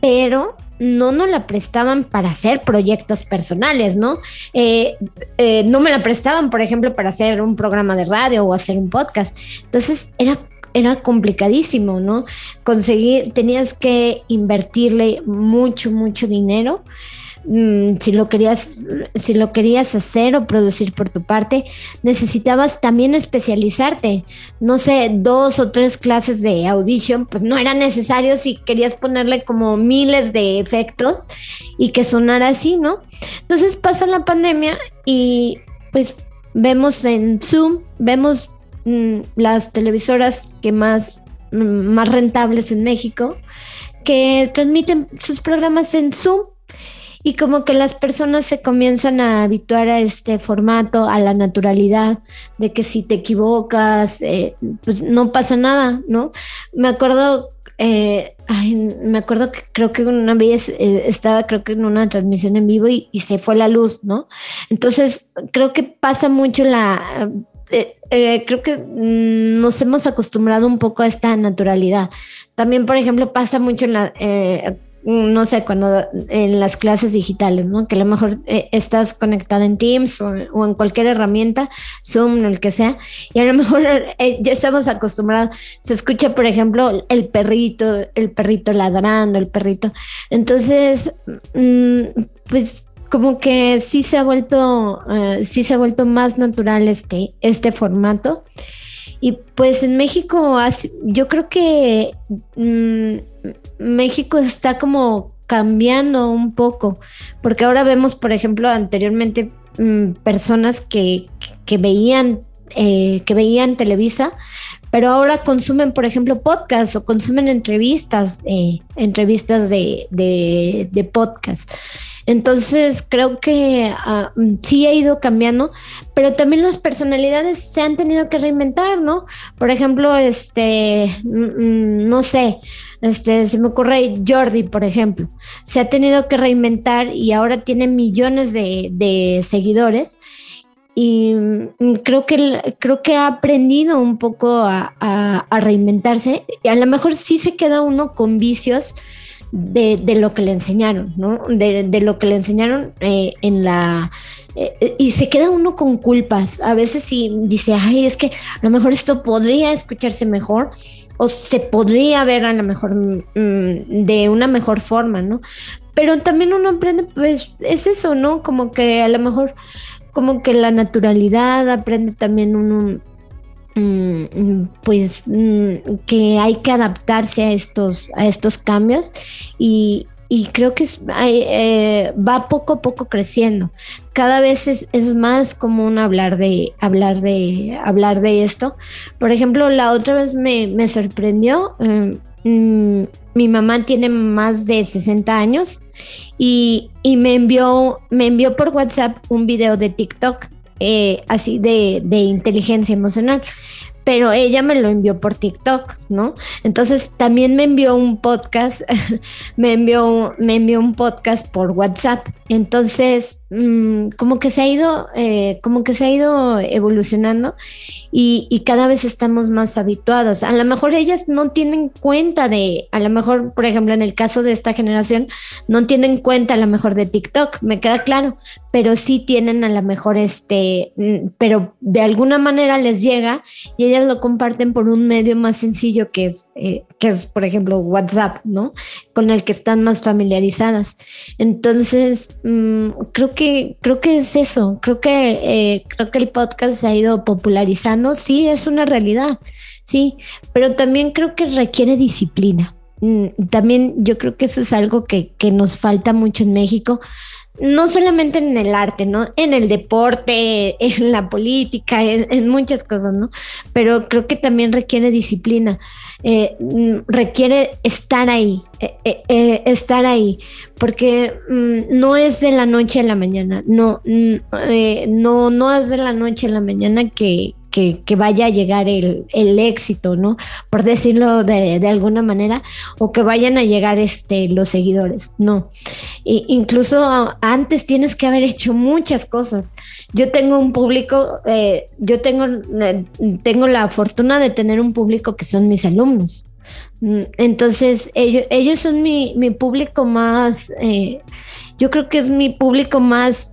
Pero no nos la prestaban para hacer proyectos personales, ¿no? Eh, eh, no me la prestaban, por ejemplo, para hacer un programa de radio o hacer un podcast. Entonces era era complicadísimo, ¿no? Conseguir, tenías que invertirle mucho, mucho dinero Mm, si lo querías, si lo querías hacer o producir por tu parte, necesitabas también especializarte. No sé, dos o tres clases de audition, pues no era necesario si querías ponerle como miles de efectos y que sonara así, ¿no? Entonces pasa la pandemia y pues vemos en Zoom, vemos mm, las televisoras que más, mm, más rentables en México, que transmiten sus programas en Zoom y como que las personas se comienzan a habituar a este formato, a la naturalidad, de que si te equivocas, eh, pues no pasa nada, ¿no? Me acuerdo, eh, me acuerdo que creo que una vez eh, estaba, creo que en una transmisión en vivo y, se fue la luz, ¿no? Entonces, creo que pasa mucho la... creo que mm, nos hemos acostumbrado un poco a esta naturalidad. También, por ejemplo, pasa mucho en la, no sé, cuando en las clases digitales, ¿no? Que a lo mejor eh, estás conectada en Teams o, en cualquier herramienta, Zoom, el que sea, y a lo mejor eh, ya estamos acostumbrados, se escucha, por ejemplo, el perrito, el perrito ladrando, el perrito. Entonces, mm, pues como que sí se ha vuelto, eh, sí se ha vuelto más natural este, este formato. Y pues en México, yo creo que mm, México está como cambiando un poco, porque ahora vemos, por ejemplo, anteriormente mm, personas que, veían eh, que veían Televisa, pero ahora consumen, por ejemplo, podcasts o consumen entrevistas, eh, entrevistas de, de, podcast. Entonces creo que ah, sí ha ido cambiando, pero también las personalidades se han tenido que reinventar, ¿no? Por ejemplo, este, mm, mm, no sé, este, se me ocurre Jordi, por ejemplo, se ha tenido que reinventar y ahora tiene millones de, seguidores y creo que, creo que ha aprendido un poco a, a, reinventarse. Y a lo mejor sí se queda uno con vicios de, de lo que le enseñaron, ¿no? De, de lo que le enseñaron eh, en la... Eh, y se queda uno con culpas. A veces sí dice, ay, es que a lo mejor esto podría escucharse mejor o se podría ver a lo mejor mm, de una mejor forma, ¿no? Pero también uno aprende, pues es eso, ¿no? Como que a lo mejor como que la naturalidad, aprende también uno, pues mm, que hay que adaptarse a estos, a estos cambios y, creo que eh, va poco a poco creciendo. Cada vez es, más común hablar de, hablar de, hablar de esto. Por ejemplo, la otra vez me, sorprendió. Mm, mi mamá tiene más de 60 años y, me, envió, me envió por WhatsApp un video de TikTok, eh, así de, de inteligencia emocional pero ella me lo envió por TikTok, ¿no? Entonces también me envió un podcast, me envió, me envió un podcast por WhatsApp. Entonces, mm, como que se ha ido, eh, como que se ha ido evolucionando y, cada vez estamos más habituadas. A lo mejor ellas no tienen cuenta de, a lo mejor, por ejemplo, en el caso de esta generación, no tienen cuenta a lo mejor de TikTok, me queda claro, pero sí tienen a lo mejor este, mm, pero de alguna manera les llega y ellas lo comparten por un medio más sencillo que es, eh, que es, por ejemplo, WhatsApp, ¿no? Con el que están más familiarizadas. Entonces, mm, creo que, creo que es eso. Creo que, eh, creo que el podcast se ha ido popularizando. Sí, es una realidad. Sí, pero también creo que requiere disciplina. Mm, también yo creo que eso es algo que, que nos falta mucho en México no solamente en el arte, ¿no? En el deporte, en la política, en, muchas cosas, ¿no? Pero creo que también requiere disciplina, eh, mm, requiere estar ahí, eh, eh, estar ahí, porque mm, no es de la noche a la mañana, no, mm, no, no es de la noche a la mañana que, que, vaya a llegar el, éxito, ¿no? Por decirlo de, alguna manera, o que vayan a llegar este, los seguidores, no. incluso antes tienes que haber hecho muchas cosas. Yo tengo un público, eh, yo tengo, eh, tengo la fortuna de tener un público que son mis alumnos. Mm, entonces, ellos, ellos son mi, público más, eh, yo creo que es mi público más,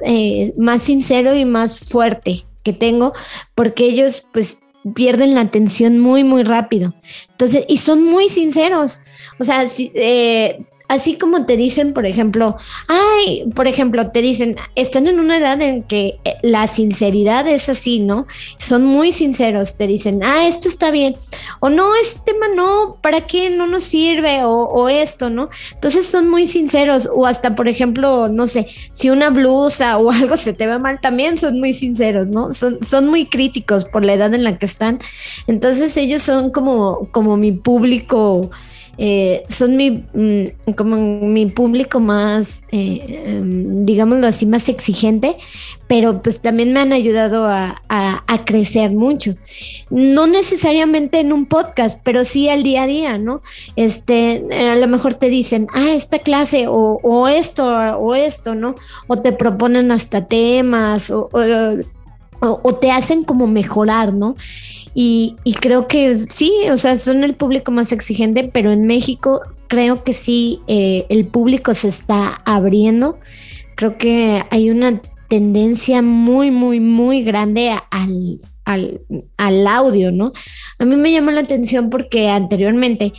más sincero y más fuerte que tengo, porque ellos pues pierden la atención muy, muy rápido. Entonces, y son muy sinceros. O sea, si, eh, así como te dicen, por ejemplo, ay, por ejemplo, te dicen, están en una edad en que eh, la sinceridad es así, ¿no? Son muy sinceros, te dicen, ah, esto está bien, o no, este tema no, ¿para qué no nos sirve? O, esto, ¿no? Entonces son muy sinceros, o hasta, por ejemplo, no sé, si una blusa o algo se te ve mal, también son muy sinceros, ¿no? Son, son muy críticos por la edad en la que están. Entonces ellos son como, como mi público eh, son mi, mm, como mi público más, eh, em, digámoslo así, más exigente, pero pues también me han ayudado a, crecer mucho. No necesariamente en un podcast, pero sí al día a día, ¿no? Este, a lo mejor te dicen, ah, esta clase o, esto o esto, ¿no? O te proponen hasta temas o, o te hacen como mejorar, ¿no? Y, creo que sí, o sea, son el público más exigente, pero en México creo que sí, eh, el público se está abriendo. Creo que hay una tendencia muy, muy, muy grande al, al, audio, ¿no? A mí me llama la atención porque anteriormente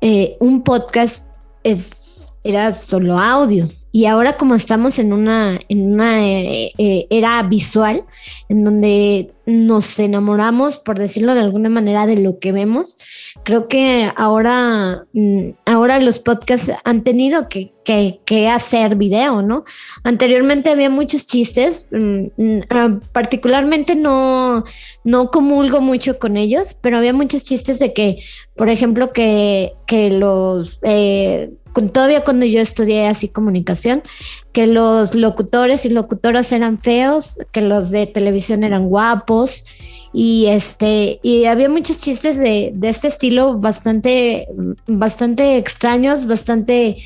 eh, un podcast es, era solo audio Y ahora como estamos en una, en una eh, eh, era visual, en donde nos enamoramos, por decirlo de alguna manera, de lo que vemos, creo que ahora, mm, ahora los podcasts han tenido que, que, hacer video, ¿no? Anteriormente había muchos chistes, mm, mm, ah, particularmente no, no comulgo mucho con ellos, pero había muchos chistes de que, por ejemplo, que, que los... Eh, todavía cuando yo estudié así comunicación, que los locutores y locutoras eran feos, que los de televisión eran guapos y este y había muchos chistes de, este estilo bastante bastante extraños, bastante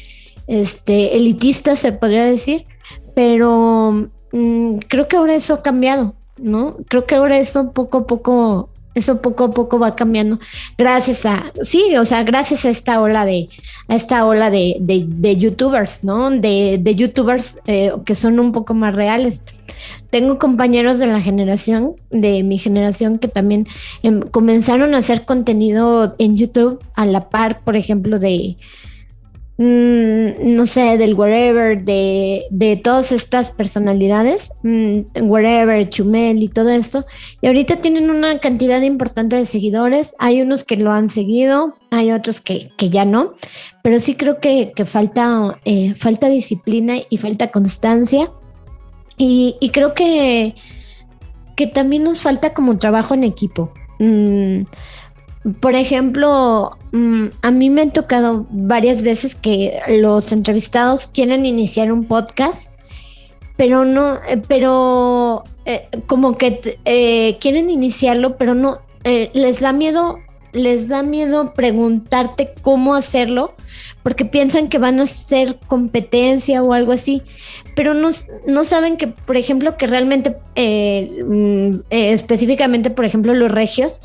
este elitistas se podría decir, pero mm, creo que ahora eso ha cambiado, ¿no? Creo que ahora eso poco a poco eso poco a poco va cambiando gracias a, sí, o sea, gracias a esta ola de, a esta ola de, de, youtubers, ¿no? De, de youtubers eh, que son un poco más reales. Tengo compañeros de la generación, de mi generación, que también em, comenzaron a hacer contenido en YouTube a la par, por ejemplo, de, no sé, del wherever, de, de todas estas personalidades, mm, wherever, Chumel y todo esto. Y ahorita tienen una cantidad importante de seguidores. Hay unos que lo han seguido, hay otros que, ya no, pero sí creo que, falta, eh, falta disciplina y falta constancia. Y, creo que, que también nos falta como trabajo en equipo. Mm, por ejemplo, mm, a mí me han tocado varias veces que los entrevistados quieren iniciar un podcast, pero no, eh, pero eh, como que eh, quieren iniciarlo, pero no, les da miedo, les da miedo preguntarte cómo hacerlo, porque piensan que van a ser competencia o algo así, pero no, no saben que, por ejemplo, que realmente, mm, específicamente, por ejemplo, los regios,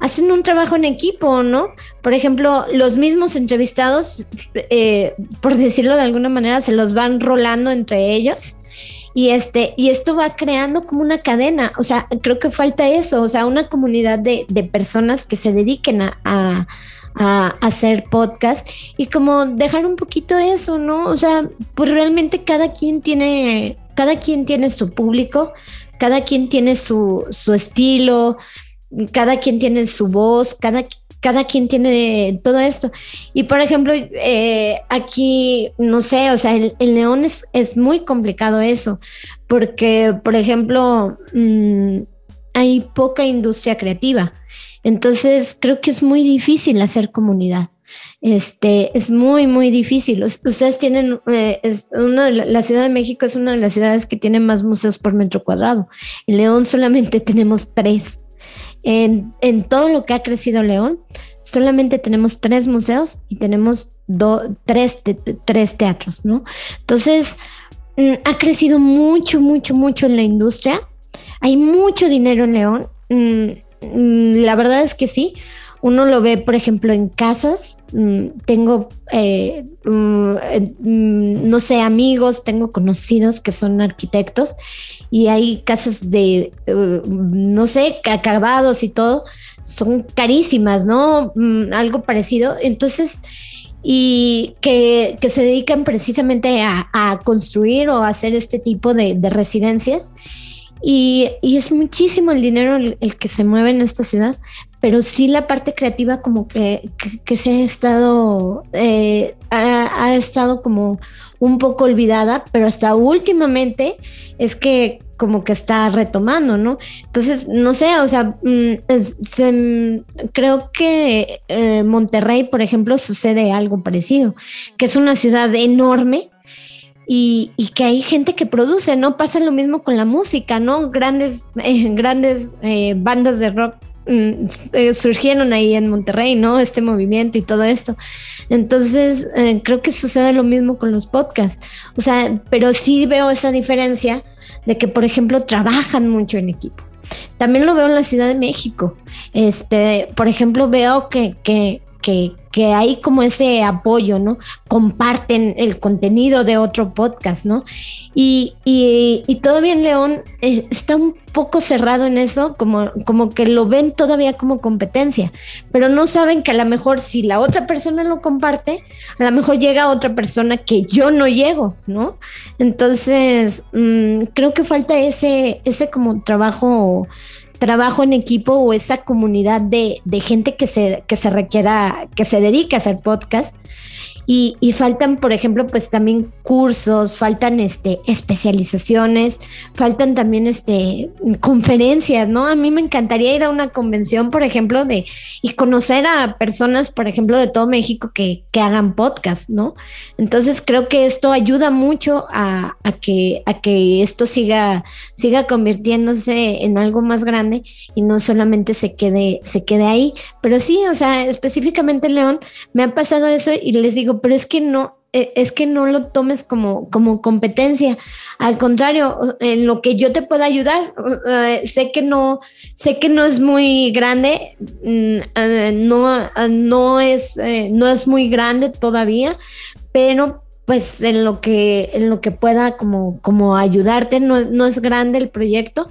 hacen un trabajo en equipo, ¿no? Por ejemplo, los mismos entrevistados, eh, por decirlo de alguna manera, se los van rolando entre ellos. Y, este, y esto va creando como una cadena, o sea, creo que falta eso, o sea, una comunidad de, personas que se dediquen a, a, hacer podcast y como dejar un poquito eso, ¿no? O sea, pues realmente cada quien tiene, cada quien tiene su público, cada quien tiene su, su estilo, cada quien tiene su voz, cada, cada quien tiene todo esto. Y por ejemplo, eh, aquí, no sé, o sea, el, león es, es, muy complicado eso, porque, por ejemplo, mm, hay poca industria creativa. Entonces, creo que es muy difícil hacer comunidad. Este es muy, muy difícil. Ustedes tienen, eh, una, la Ciudad de México es una de las ciudades que tiene más museos por metro cuadrado. En León solamente tenemos tres. En, todo lo que ha crecido León, solamente tenemos tres museos y tenemos tres, tres teatros, ¿no? Entonces, mm, ha crecido mucho, mucho, mucho en la industria. Hay mucho dinero en León. Mm, mm, la verdad es que sí. Uno lo ve, por ejemplo, en casas. tengo, eh, no sé, amigos, tengo conocidos que son arquitectos y hay casas de, eh, no sé, acabados y todo, son carísimas, ¿no? Mm, algo parecido. Entonces, y que, se dedican precisamente a, construir o a hacer este tipo de, residencias. Y, es muchísimo el dinero el, que se mueve en esta ciudad, pero sí la parte creativa como que, se ha estado, eh, ha, estado como un poco olvidada, pero hasta últimamente es que como que está retomando, ¿no? Entonces, no sé, o sea, mm, creo que eh, Monterrey, por ejemplo, sucede algo parecido, que es una ciudad enorme, y, que hay gente que produce, ¿no? Pasa lo mismo con la música, ¿no? Grandes, eh, grandes bandas de rock Mm, eh, surgieron ahí en Monterrey, ¿no? Este movimiento y todo esto. Entonces, eh, creo que sucede lo mismo con los podcasts. O sea, pero sí veo esa diferencia de que, por ejemplo, trabajan mucho en equipo. También lo veo en la Ciudad de México. Este, por ejemplo, veo que, que que, hay como ese apoyo, ¿no? Comparten el contenido de otro podcast, ¿no? Y, y, todavía León eh, está un poco cerrado en eso, como, como que lo ven todavía como competencia, pero no saben que a lo mejor si la otra persona lo comparte, a lo mejor llega otra persona que yo no llego, ¿no? Entonces, mm, creo que falta ese, ese como trabajo trabajo en equipo o esa comunidad de, de gente que se, que se requiera, que se dedique a hacer podcast y, faltan, por ejemplo, pues también cursos, faltan este, especializaciones, faltan también este, conferencias, ¿no? A mí me encantaría ir a una convención, por ejemplo, de y conocer a personas, por ejemplo, de todo México que, que hagan podcast, ¿no? Entonces creo que esto ayuda mucho a, a, que, a que esto siga, siga convirtiéndose en algo más grande y no solamente se quede, se quede ahí. Pero sí, o sea, específicamente León, me ha pasado eso y les digo, pero es que no, e, es que no lo tomes como, como competencia. Al contrario, en lo que yo te pueda ayudar, eh, sé que no, sé que no es muy grande, mm, eh, no, no, es, eh, no es muy grande todavía, pero pues en lo que en lo que pueda como como ayudarte no, no es grande el proyecto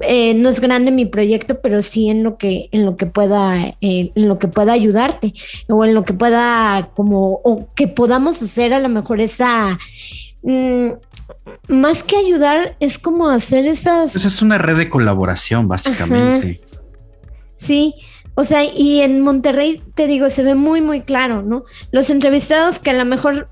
eh, no es grande mi proyecto, pero sí en lo que, en lo que pueda, eh, en lo que pueda ayudarte, o en lo que pueda, como, o que podamos hacer a lo mejor esa. Mm, más que ayudar, es como hacer esas. Esa es una red de colaboración, básicamente. Sí, o sea, y en Monterrey, te digo, se ve muy, muy claro, ¿no? Los entrevistados que a lo mejor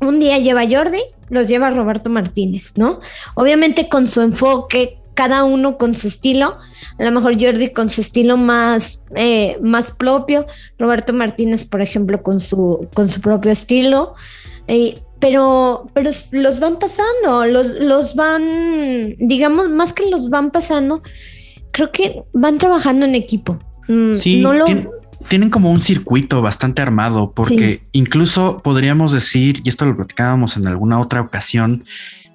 un día lleva Jordi, los lleva Roberto Martínez, ¿no? Obviamente con su enfoque, cada uno con su estilo. A lo mejor Jordi con su estilo más, eh, más propio, Roberto Martínez, por ejemplo, con su, con su propio estilo. Eh, pero, pero los van pasando, los, los van, digamos, más que los van pasando, creo que van trabajando en equipo. Mm, sí, tienen como un circuito bastante armado, porque incluso podríamos decir, y esto lo platicábamos en alguna otra ocasión,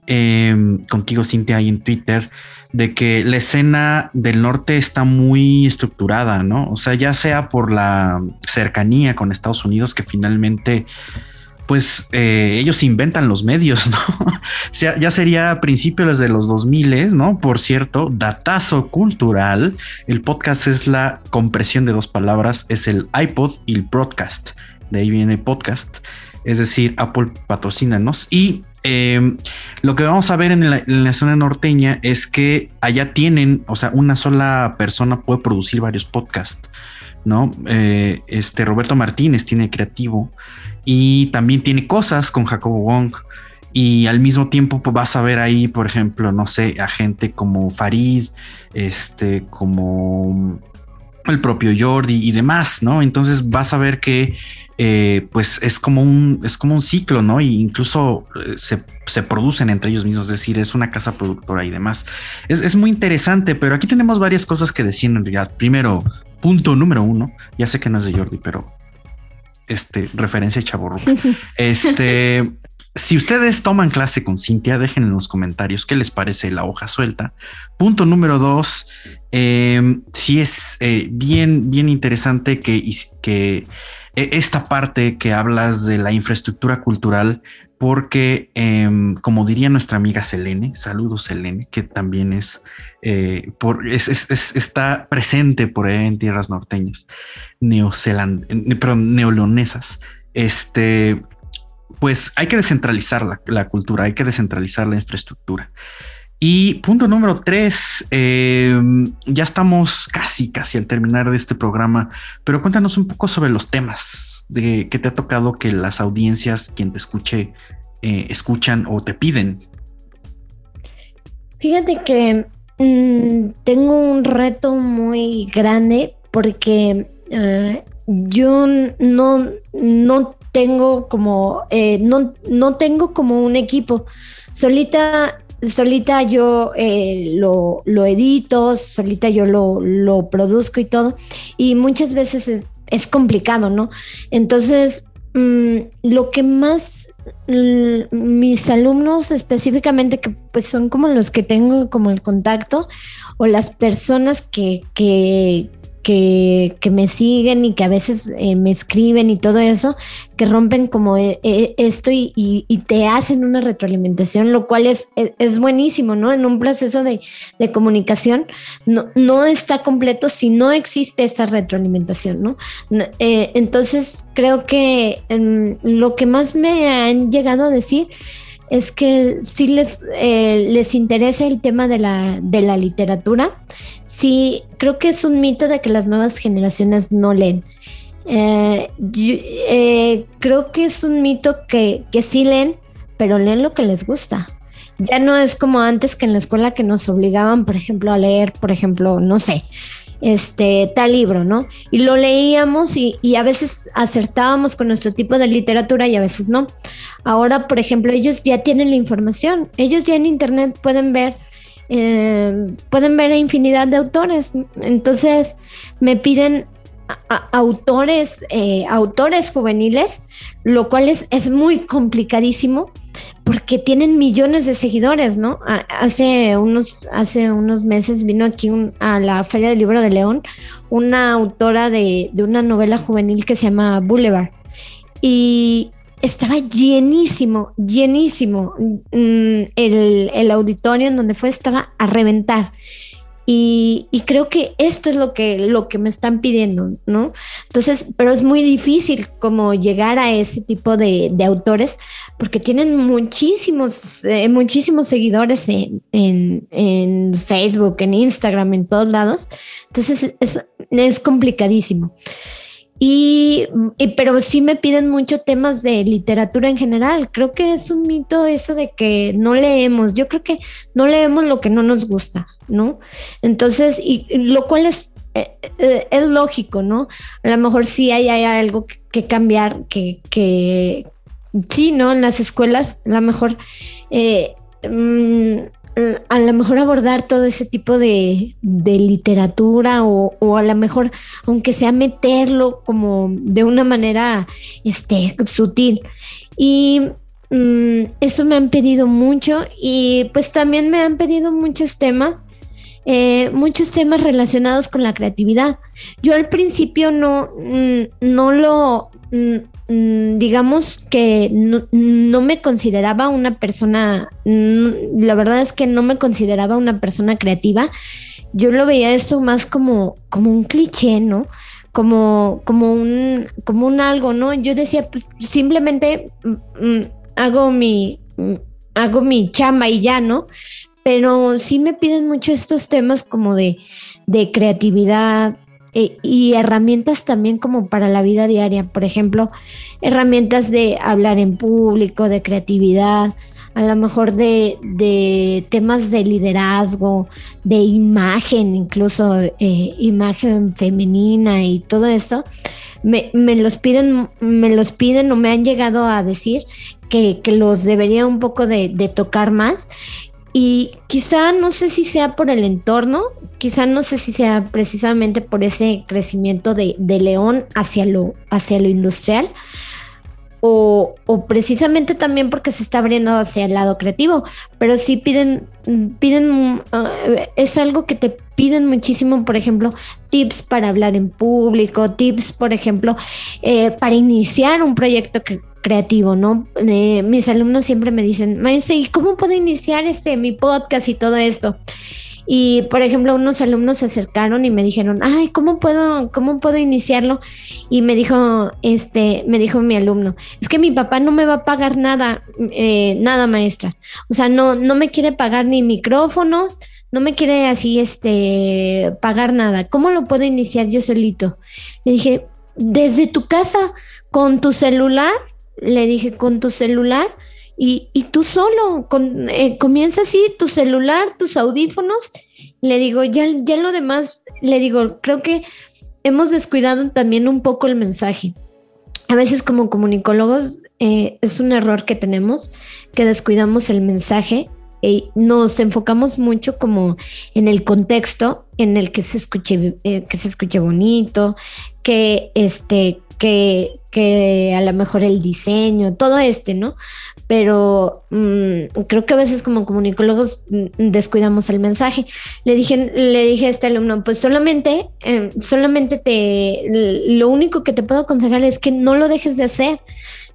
em, contigo, Cintia, ahí en Twitter, de que la escena del norte está muy estructurada, ¿no? O sea, ya sea por la cercanía con Estados Unidos, que finalmente, pues eh, ellos inventan los medios, ¿no? o sea, ya sería a principios de los 2000, ¿no? Por cierto, datazo cultural, el podcast es la compresión de dos palabras, es el iPod y el broadcast, de ahí viene podcast, es decir, Apple patrocínanos y Em, lo que vamos a ver en la, zona norteña es que allá tienen, o sea, una sola persona puede producir varios podcasts, ¿no? Eh, este Roberto Martínez tiene creativo y también tiene cosas con Jacobo Wong. Y al mismo tiempo pues, vas a ver ahí, por ejemplo, no sé, a gente como Farid, este, como el propio Jordi y demás, ¿no? Entonces vas a ver que eh, pues es como un, es como un ciclo, ¿no? E incluso eh, se, producen entre ellos mismos, es decir, es una casa productora y demás. Es, muy interesante, pero aquí tenemos varias cosas que decir en realidad. Primero, punto número uno, ya sé que no es de Jordi, pero este, referencia chaborro. Este, si ustedes toman clase con Cintia, dejen en los comentarios qué les parece la hoja suelta. Punto número dos, eh, si es bien, bien interesante que, que esta parte que hablas de la infraestructura cultural, porque em, como diría nuestra amiga Selene, saludos Selene, que también es, eh, por, está presente por ahí en tierras norteñas, neozeland, perdón, neoleonesas, este, pues hay que descentralizar la cultura, hay que descentralizar la infraestructura. Y punto número tres, eh, ya estamos casi, casi al terminar de este programa, pero cuéntanos un poco sobre los temas de que te ha tocado que las audiencias, quien te escuche, eh, escuchan o te piden. Fíjate que mm, tengo un reto muy grande porque eh, yo no, no tengo como, no, no tengo como un equipo. Solita solita yo eh, lo, edito, solita yo lo, produzco y todo, y muchas veces es, complicado, ¿no? Entonces, mm, lo que más mis alumnos específicamente, que pues son como los que tengo como el contacto, o las personas que, que, que, me siguen y que a veces eh, me escriben y todo eso, que rompen como eh, eh, esto y, te hacen una retroalimentación, lo cual es, es, buenísimo, ¿no? En un proceso de, comunicación no, no, está completo si no existe esa retroalimentación, ¿no? entonces creo que em, lo que más me han llegado a decir es que si les, eh, les interesa el tema de la, de la literatura. Sí, creo que es un mito de que las nuevas generaciones no leen. Eh, eh, creo que es un mito que, que sí leen, pero leen lo que les gusta. Ya no es como antes que en la escuela que nos obligaban, por ejemplo, a leer, por ejemplo, no sé, este tal libro, ¿no? Y lo leíamos y, a veces acertábamos con nuestro tipo de literatura y a veces no. Ahora, por ejemplo, ellos ya tienen la información, ellos ya en internet pueden ver, eh, pueden ver a infinidad de autores. Entonces me piden autores, eh, autores juveniles, lo cual es, es muy complicadísimo porque tienen millones de seguidores, ¿no? Hace unos, hace unos meses vino aquí a la Feria del Libro de León una autora de, una novela juvenil que se llama Boulevard. Y estaba llenísimo, llenísimo. Mm, el, el auditorio en donde fue estaba a reventar. Y, creo que esto es lo que, lo que me están pidiendo, ¿no? Entonces, pero es muy difícil como llegar a ese tipo de, autores porque tienen muchísimos, eh, muchísimos seguidores en, Facebook, en Instagram, en todos lados. Entonces, es, es complicadísimo. Y, pero sí me piden mucho temas de literatura en general. Creo que es un mito eso de que no leemos. Yo creo que no leemos lo que no nos gusta, ¿no? Entonces, y lo cual es, eh, eh, es lógico, ¿no? A lo mejor sí hay, hay algo que, cambiar, que, que sí, ¿no? En las escuelas, a lo mejor eh, mm, a lo mejor abordar todo ese tipo de, literatura o, a lo mejor, aunque sea meterlo como de una manera este, sutil. Y mm, eso me han pedido mucho y pues también me han pedido muchos temas. Eh, muchos temas relacionados con la creatividad. Yo al principio no, mm, no lo, mm, Mm, digamos que no, me consideraba una persona, la verdad es que no me consideraba una persona creativa. Yo lo veía esto más como, como un cliché, ¿no? Como, como, un, como un algo, ¿no? Yo decía, pues, simplemente hago mi, hago mi chamba y ya, ¿no? Pero sí me piden mucho estos temas como de, de creatividad, eh, y herramientas también como para la vida diaria, por ejemplo, herramientas de hablar en público, de creatividad, a lo mejor de, temas de liderazgo, de imagen, incluso eh, imagen femenina y todo esto, me, los piden, me los piden o me han llegado a decir que, los debería un poco de, de tocar más y quizá no sé si sea por el entorno, quizá no sé si sea precisamente por ese crecimiento de, León hacia lo, hacia lo industrial, o, precisamente también porque se está abriendo hacia el lado creativo, pero sí piden, piden, ah, es algo que te piden muchísimo, por ejemplo, tips para hablar en público, tips, por ejemplo, eh, para iniciar un proyecto que, creativo, ¿no? mis alumnos siempre me dicen, maestra, ¿y cómo puedo iniciar este mi podcast y todo esto? Y por ejemplo, unos alumnos se acercaron y me dijeron, ay, ¿cómo puedo, cómo puedo iniciarlo? Y me dijo, este, me dijo mi alumno, es que mi papá no me va a pagar nada, eh, nada, maestra. O sea, no, no me quiere pagar ni micrófonos, no me quiere así, este, pagar nada. ¿Cómo lo puedo iniciar yo solito? Le dije, desde tu casa, con tu celular, le dije, con tu celular y, tú solo, con, eh, comienza así, tu celular, tus audífonos. Le digo, ya, ya lo demás, le digo, creo que hemos descuidado también un poco el mensaje. A veces como comunicólogos eh, es un error que tenemos, que descuidamos el mensaje y nos enfocamos mucho como en el contexto en el que se escuche, eh, que se escuche bonito, que este, que, que a lo mejor el diseño, todo este, ¿no? Pero mm, creo que a veces como comunicólogos mm, descuidamos el mensaje. Le dije, le dije a este alumno, pues solamente, em, solamente te, lo único que te puedo aconsejar es que no lo dejes de hacer.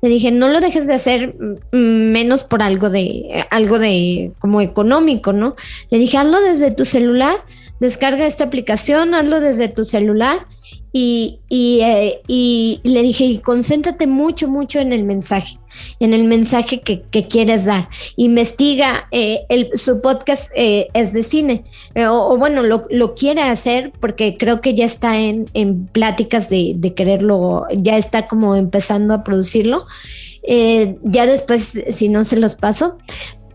Le dije, no lo dejes de hacer mm, menos por algo de, algo de como económico, ¿no? Le dije, hazlo desde tu celular, descarga esta aplicación, hazlo desde tu celular y, eh, y, le dije, y concéntrate mucho, mucho en el mensaje, en el mensaje que, quieres dar. Investiga, eh, el, su podcast eh, es de cine, o, bueno, lo, lo, quiere hacer porque creo que ya está en, en pláticas de, de, quererlo, ya está como empezando a producirlo. ya después, si no se los paso,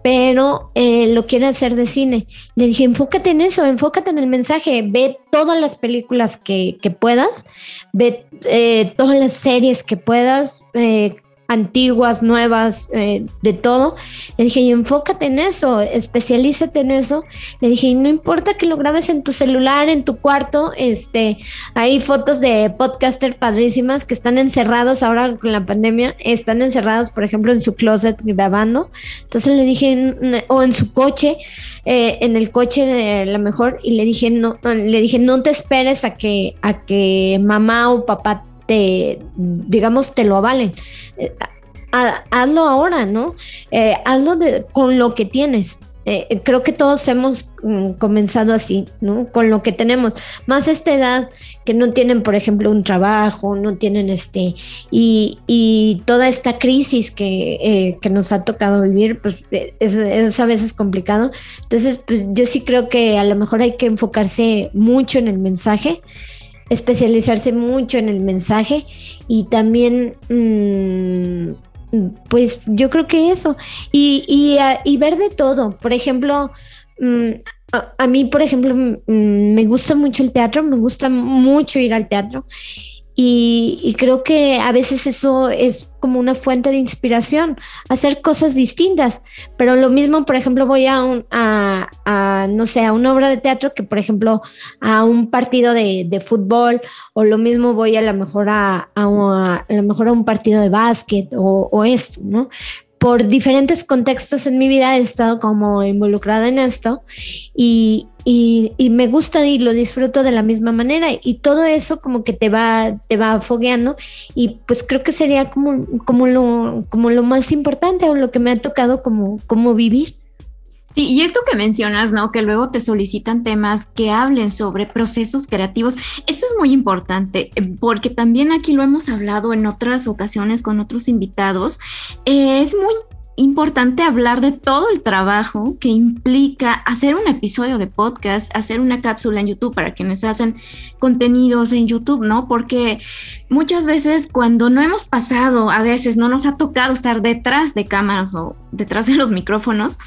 pero eh, lo quiere hacer de cine. Le dije, enfócate en eso, enfócate en el mensaje, ve todas las películas que, puedas, ve eh, todas las series que puedas, eh, antiguas, nuevas, eh, de todo. Le dije, y enfócate en eso, especialízate en eso. Le dije, y no importa que lo grabes en tu celular, en tu cuarto, este, hay fotos de podcaster padrísimas que están encerrados ahora con la pandemia, están encerrados, por ejemplo, en su closet grabando. Entonces le dije, o en su coche, eh, en el coche de la mejor, y le dije, no, le dije, no te esperes a que, a que mamá o papá te, digamos, te lo avalen. Eh, hazlo ahora, ¿no? Eh, hazlo con lo que tienes. Eh, creo que todos hemos mm, comenzado así, ¿no? Con lo que tenemos. Más esta edad que no tienen, por ejemplo, un trabajo, no tienen este, y, toda esta crisis que, nos ha tocado vivir, pues es, es, a veces complicado. Entonces, pues yo sí creo que a lo mejor hay que enfocarse mucho en el mensaje especializarse mucho en el mensaje y también, mm, pues yo creo que eso, y, y, y ver de todo, por ejemplo, mm, a, a, mí, por ejemplo, mm, me gusta mucho el teatro, me gusta mucho ir al teatro y, creo que a veces eso es como una fuente de inspiración, hacer cosas distintas. Pero lo mismo, por ejemplo, voy a, un, no sé, a una obra de teatro que, por ejemplo, a un partido de, fútbol, o lo mismo voy a lo mejor a, a, lo mejor a un partido de básquet o, o esto, ¿no? por diferentes contextos en mi vida he estado como involucrada en esto y, y, me gusta y lo disfruto de la misma manera y todo eso como que te va, te va fogueando y pues creo que sería como, como, lo, como lo más importante o lo que me ha tocado como, como vivir. Sí, y esto que mencionas, ¿no? Que luego te solicitan temas que hablen sobre procesos creativos. Eso es muy importante, eh, porque también aquí lo hemos hablado en otras ocasiones con otros invitados. Eh, es muy importante hablar de todo el trabajo que implica hacer un episodio de podcast, hacer una cápsula en YouTube para quienes hacen contenidos en YouTube, ¿no? Porque muchas veces cuando no hemos pasado, a veces no nos ha tocado estar detrás de cámaras o detrás de los micrófonos,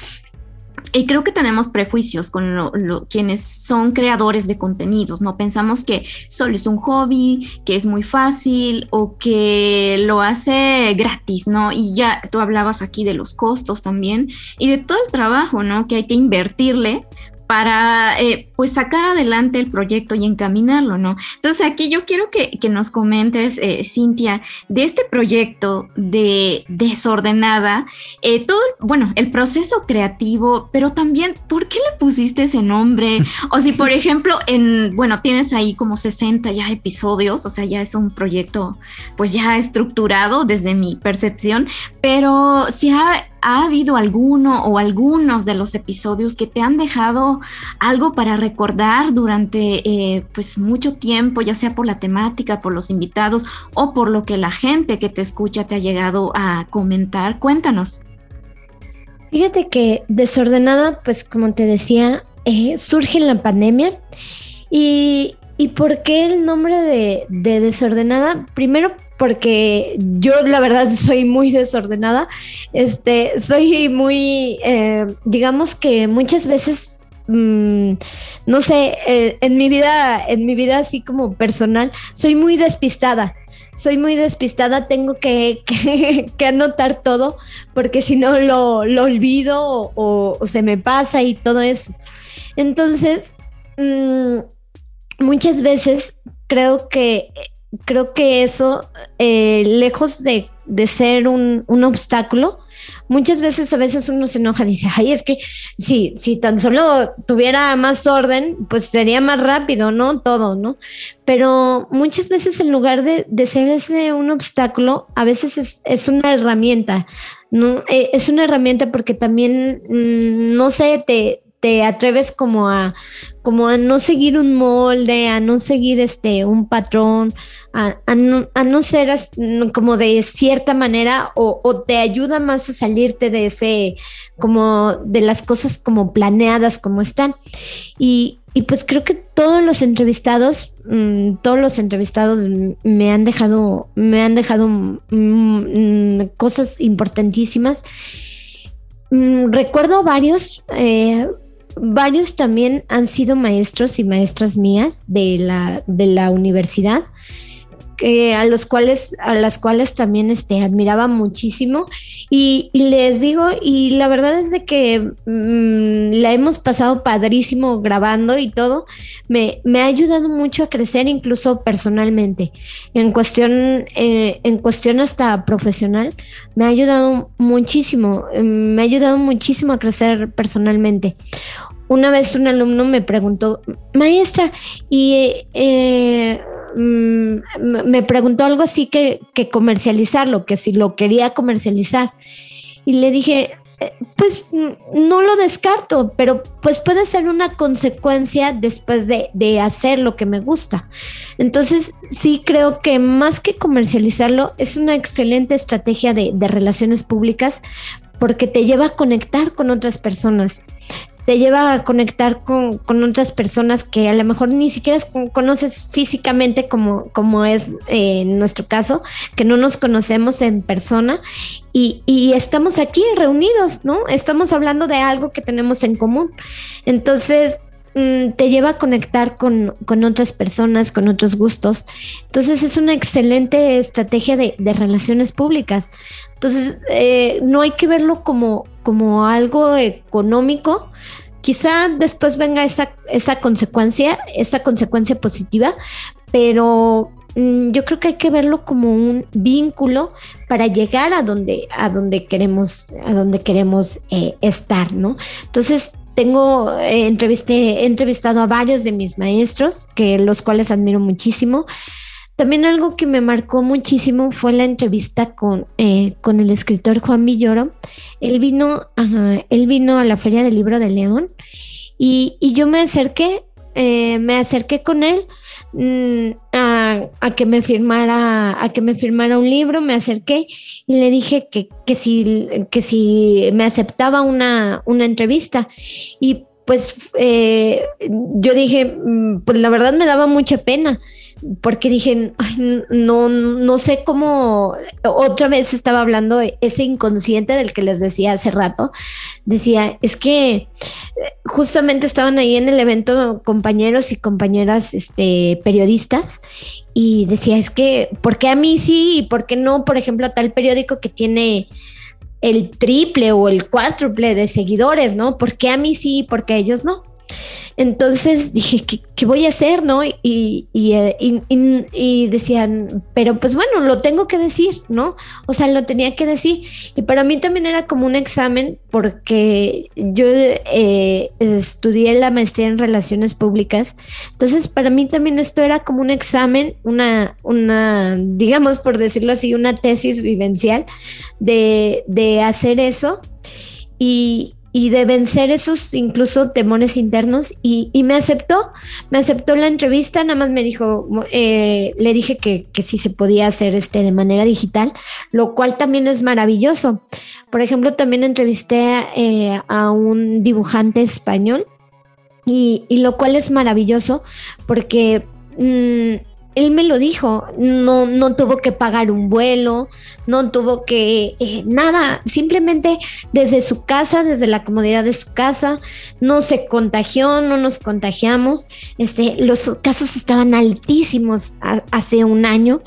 y creo que tenemos prejuicios con lo, quienes son creadores de contenidos, ¿no? Pensamos que solo es un hobby, que es muy fácil o que lo hace gratis, ¿no? Y ya tú hablabas aquí de los costos también y de todo el trabajo, ¿no? Que hay que invertirle para eh, pues sacar adelante el proyecto y encaminarlo, ¿no? Entonces aquí yo quiero que, nos comentes, eh, Cintia, de este proyecto de desordenada, eh, todo, bueno, el proceso creativo, pero también, ¿por qué le pusiste ese nombre? O si, por ejemplo, en, bueno, tienes ahí como 60 ya episodios, o sea, ya es un proyecto pues ya estructurado desde mi percepción, pero si ha ¿Ha habido alguno o algunos de los episodios que te han dejado algo para recordar durante eh, pues mucho tiempo, ya sea por la temática, por los invitados o por lo que la gente que te escucha te ha llegado a comentar? Cuéntanos. Fíjate que desordenada, pues como te decía, eh, surge en la pandemia y, ¿y por qué el nombre de, de desordenada? Primero porque yo la verdad soy muy desordenada. Este, soy muy, eh, digamos que muchas veces mm, no sé, eh, en mi vida, en mi vida así como personal, soy muy despistada. Soy muy despistada, tengo que, anotar todo, porque si no lo, olvido o, se me pasa y todo eso. Entonces, mm, muchas veces creo que creo que eso, eh, lejos de, ser un, obstáculo, muchas veces a veces uno se enoja, dice, ay, es que si, si tan solo tuviera más orden, pues sería más rápido, ¿no? Todo, ¿no? Pero muchas veces en lugar de, ser ese un obstáculo, a veces es, una herramienta, ¿no? Eh, es una herramienta porque también, mm, no sé, te, te atreves como a, como a no seguir un molde, a no seguir este, un patrón, a, no, ser como de cierta manera o, te ayuda más a salirte de ese, como de las cosas como planeadas como están. Y, pues creo que todos los entrevistados, mm, todos los entrevistados me han dejado, me han dejado mm, mm, cosas importantísimas. recuerdo varios, eh, varios también han sido maestros y maestras mías de la, de la universidad. A los cuales a las cuales también este admiraba muchísimo. Y, les digo y la verdad es de que mm, la hemos pasado padrísimo grabando y todo. Me, me, ha ayudado mucho a crecer incluso personalmente. En cuestión eh, en cuestión hasta profesional me ha ayudado muchísimo me ha ayudado muchísimo a crecer personalmente. Una vez un alumno me preguntó, maestra, y eh, mm, me preguntó algo así que, que comercializarlo, que si lo quería comercializar. Y le dije, eh, pues mm, no lo descarto, pero pues puede ser una consecuencia después de, hacer lo que me gusta. Entonces, sí creo que más que comercializarlo, es una excelente estrategia de, de relaciones públicas porque te lleva a conectar con otras personas te lleva a conectar con, otras personas que a lo mejor ni siquiera conoces físicamente como, como es eh, nuestro caso, que no nos conocemos en persona y, estamos aquí reunidos, ¿no? Estamos hablando de algo que tenemos en común. Entonces, mm, te lleva a conectar con, otras personas, con otros gustos. Entonces es una excelente estrategia de, relaciones públicas. Entonces eh, no hay que verlo como, como algo económico, quizá después venga esa, esa consecuencia, esa consecuencia positiva, pero mm, yo creo que hay que verlo como un vínculo para llegar a donde, a donde queremos, a donde queremos eh, estar, ¿no? Entonces, tengo, eh, he entrevistado a varios de mis maestros, que los cuales admiro muchísimo. También algo que me marcó muchísimo fue la entrevista con, eh, con el escritor Juan Villoro. Él vino, él vino a la Feria del Libro de León y, yo me acerqué, eh, me acerqué con él mm, a, que me firmara, a que me firmara un libro, me acerqué y le dije que, que, si, que si me aceptaba una, una entrevista. Y pues eh, yo dije, mm, pues la verdad me daba mucha pena porque dije, no, no sé cómo, otra vez estaba hablando ese inconsciente del que les decía hace rato, decía, es que eh, justamente estaban ahí en el evento compañeros y compañeras este, periodistas y decía, es que, ¿por qué a mí sí y por qué no, por ejemplo, a tal periódico que tiene el triple o el cuádruple de seguidores, ¿no? ¿Por qué a mí sí y por qué a ellos no? Entonces dije, ¿qué, voy a hacer? ¿No? Eh, y, decían, pero pues bueno, lo tengo que decir, ¿no? O sea, lo tenía que decir. Y para mí también era como un examen porque yo eh, estudié la maestría en relaciones públicas. Entonces, para mí también esto era como un examen, una, una digamos, por decirlo así, una tesis vivencial de, de hacer eso. Y, y de vencer esos incluso temores internos y, me aceptó, me aceptó la entrevista, nada más me dijo, eh, le dije que, que sí se podía hacer este de manera digital, lo cual también es maravilloso. Por ejemplo, también entrevisté eh, a un dibujante español y, y, lo cual es maravilloso porque... Mm, él me lo dijo, no, no tuvo que pagar un vuelo, no tuvo que eh, nada, simplemente desde su casa, desde la comodidad de su casa, no se contagió, no nos contagiamos. Este, los casos estaban altísimos hace un año,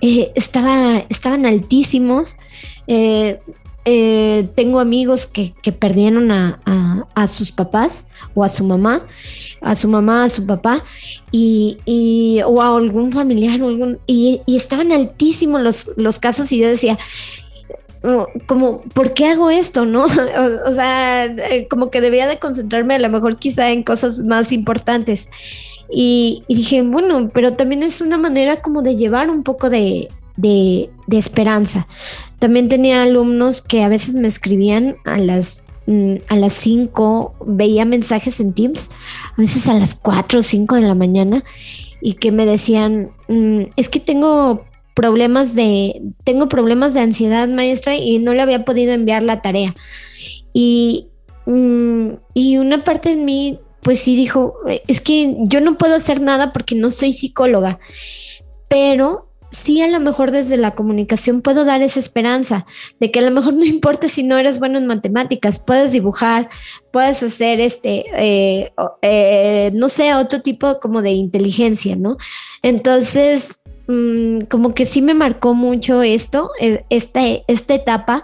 eh, estaba, estaban altísimos. Eh, eh, tengo amigos que, perdieron a, sus papás o a su mamá, a su mamá, a su papá, y, o a algún familiar, o algún, y, estaban altísimos los, los casos y yo decía, oh, como, ¿por qué hago esto? ¿No? O, sea, eh, como que debía de concentrarme a lo mejor quizá en cosas más importantes. Y, dije, bueno, pero también es una manera como de llevar un poco de, de, esperanza. También tenía alumnos que a veces me escribían a las mm, a las 5, veía mensajes en Teams, a veces a las 4 o 5 de la mañana, y que me decían, mm, es que tengo problemas de, tengo problemas de ansiedad, maestra, y no le había podido enviar la tarea. Y, mm, y una parte de mí, pues sí dijo, es que yo no puedo hacer nada porque no soy psicóloga, pero sí a lo mejor desde la comunicación puedo dar esa esperanza de que a lo mejor no importa si no eres bueno en matemáticas, puedes dibujar, puedes hacer este, eh, eh, no sé, otro tipo como de inteligencia, ¿no? Entonces, mm, como que sí me marcó mucho esto, e, esta, esta etapa,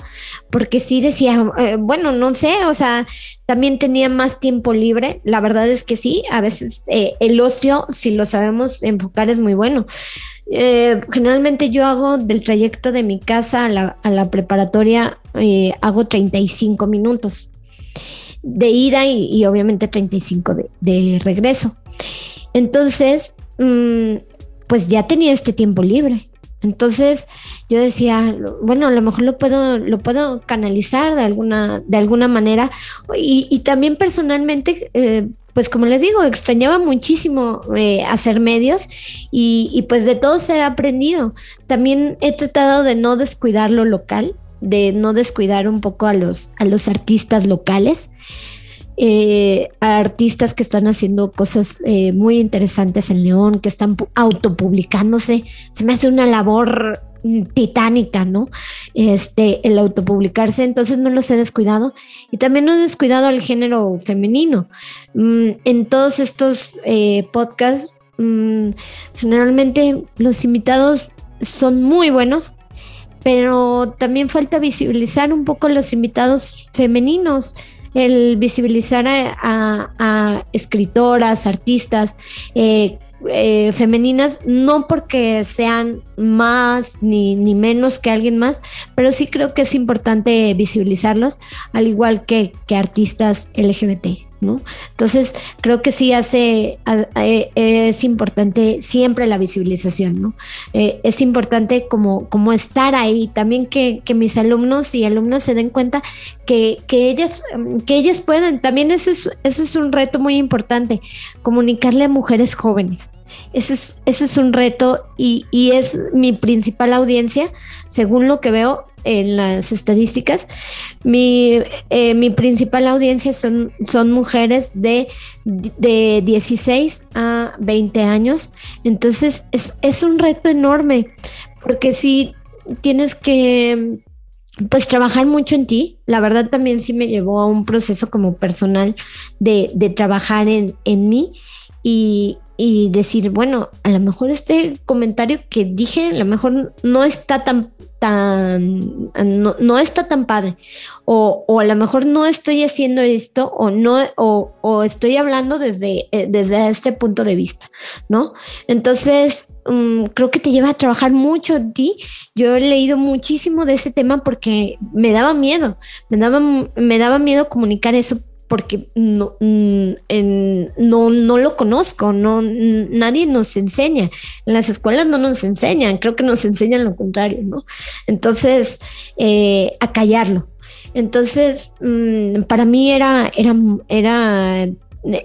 porque sí decía, eh, bueno, no sé, o sea, también tenía más tiempo libre, la verdad es que sí, a veces el ocio, si lo sabemos enfocar, es muy bueno eh, generalmente yo hago del trayecto de mi casa a la, preparatoria, eh, hago 35 minutos de ida y, obviamente 35 de, de regreso. Entonces, mm, pues ya tenía este tiempo libre. Entonces yo decía, bueno, a lo mejor lo puedo, lo puedo canalizar de alguna, de alguna manera. Y, también personalmente, eh, pues como les digo, extrañaba muchísimo eh, hacer medios y, pues de todo se ha aprendido. También he tratado de no descuidar lo local, de no descuidar un poco a los, a los artistas locales. Eh, a artistas que están haciendo cosas eh, muy interesantes en León, que están autopublicándose. Se me hace una labor titánica, ¿no? Este, el autopublicarse, entonces no los he descuidado. Y también no he descuidado al género femenino. Mm, en todos estos eh, podcasts, mm, generalmente los invitados son muy buenos, pero también falta visibilizar un poco los invitados femeninos el visibilizar a, escritoras, artistas, eh, eh, femeninas, no porque sean más ni, ni, menos que alguien más, pero sí creo que es importante visibilizarlos, al igual que, que artistas LGBT. ¿No? Entonces, creo que sí hace, es importante siempre la visibilización, ¿no? Eh, es importante como, como estar ahí, también que, mis alumnos y alumnas se den cuenta que, ellas, que ellas puedan, también eso es, eso es un reto muy importante, comunicarle a mujeres jóvenes. Eso es, es un reto y, y es mi principal audiencia, según lo que veo, en las estadísticas, mi, eh, mi principal audiencia son, son mujeres de, de 16 a 20 años. Entonces es, es un reto enorme porque si tienes que pues trabajar mucho en ti. La verdad también sí me llevó a un proceso como personal de, de trabajar en, en mí y, y, decir, bueno, a lo mejor este comentario que dije, a lo mejor no está tan tan, no, está tan padre, o, a lo mejor no estoy haciendo esto, o no, o, estoy hablando desde, eh, desde este punto de vista, ¿no? Entonces, mm, creo que te lleva a trabajar mucho en ti. Yo he leído muchísimo de ese tema porque me daba miedo, me daba, me daba miedo comunicar eso porque no, mm, no, no lo conozco, no, nadie nos enseña. En las escuelas no nos enseñan, creo que nos enseñan lo contrario, ¿no? Entonces, eh, a callarlo. Entonces, mm, para mí era, era, era,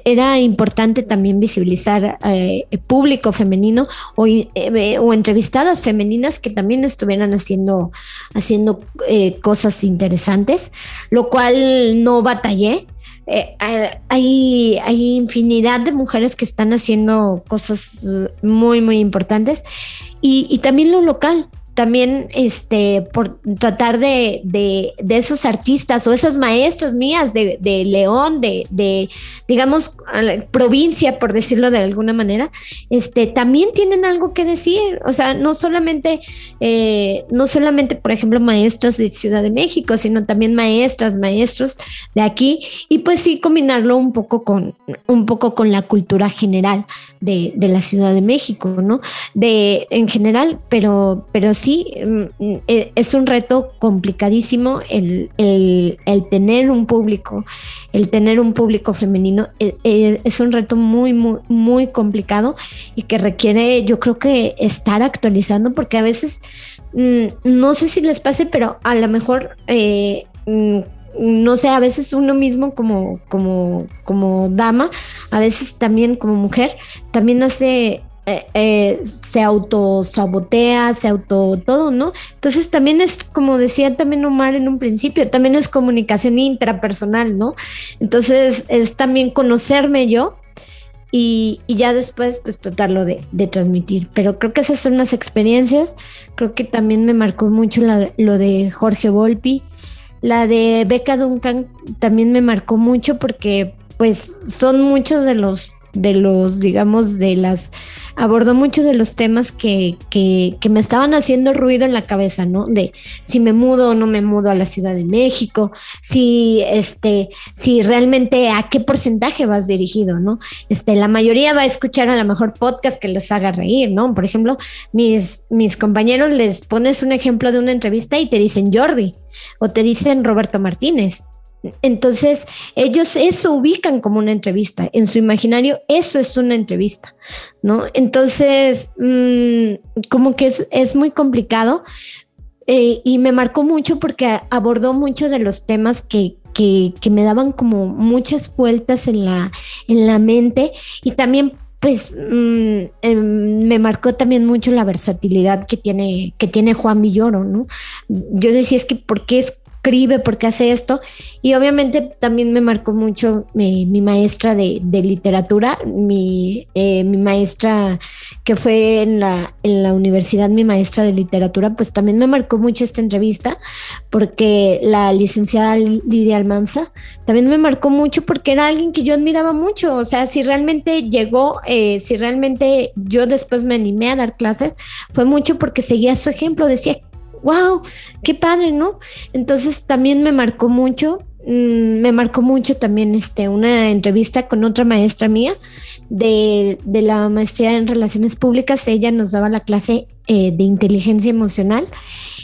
era importante también visibilizar eh, público femenino o, eh, o, entrevistadas femeninas que también estuvieran haciendo, haciendo cosas interesantes, lo cual no batallé. Eh, hay, hay infinidad de mujeres que están haciendo cosas muy, muy importantes y, también lo local. También este, por tratar de, de, esos artistas o esas maestras mías de, de León, de, de, digamos, provincia, por decirlo de alguna manera, este, también tienen algo que decir. O sea, no solamente, eh, no solamente, por ejemplo, maestras de Ciudad de México, sino también maestras, maestros de aquí. Y pues sí, combinarlo un poco con, un poco con la cultura general de, de la Ciudad de México, ¿no? De, en general, pero, pero sí, mm, e, es un reto complicadísimo el, tener un público, el tener un público femenino, e, e, es un reto muy, muy, muy complicado y que requiere, yo creo que estar actualizando, porque a veces, mm, no sé si les pase, pero a lo mejor... Eh, mm, no sé, a veces uno mismo como, como, como dama, a veces también como mujer, también hace eh, eh, se autosabotea, se auto todo, ¿no? Entonces también es, como decía también Omar en un principio, también es comunicación intrapersonal, ¿no? Entonces es también conocerme yo y, ya después pues tratarlo de, transmitir. Pero creo que esas son las experiencias, creo que también me marcó mucho lo de Jorge Volpi, la de Beca Duncan también me marcó mucho porque pues son muchos de los de los, digamos, de las, abordó muchos de los temas que, que, que, me estaban haciendo ruido en la cabeza, ¿no? De si me mudo o no me mudo a la Ciudad de México, si, este, si realmente a qué porcentaje vas dirigido, ¿no? Este, la mayoría va a escuchar a lo mejor podcast que les haga reír, ¿no? Por ejemplo, mis, mis compañeros les pones un ejemplo de una entrevista y te dicen Jordi o te dicen Roberto Martínez entonces, ellos eso ubican como una entrevista. En su imaginario, eso es una entrevista, ¿no? Entonces, mm, como que es, muy complicado eh, y me marcó mucho porque abordó mucho de los temas que, me daban como muchas vueltas en la, en la mente y también pues mm, em, me marcó también mucho la versatilidad que tiene, que tiene Juan Villoro, ¿no? Yo decía, es que ¿por qué es escribe, porque hace esto. Y obviamente también me marcó mucho mi, maestra de, literatura, mi, eh, mi, maestra que fue en la, en la universidad, mi maestra de literatura, pues también me marcó mucho esta entrevista, porque la licenciada Lidia Almanza también me marcó mucho porque era alguien que yo admiraba mucho. O sea, si realmente llegó, eh, si realmente yo después me animé a dar clases, fue mucho porque seguía su ejemplo, decía, wow, qué padre, ¿no? Entonces también me marcó mucho, mm, me marcó mucho también este, una entrevista con otra maestra mía de, de la maestría en relaciones públicas. Ella nos daba la clase eh, de inteligencia emocional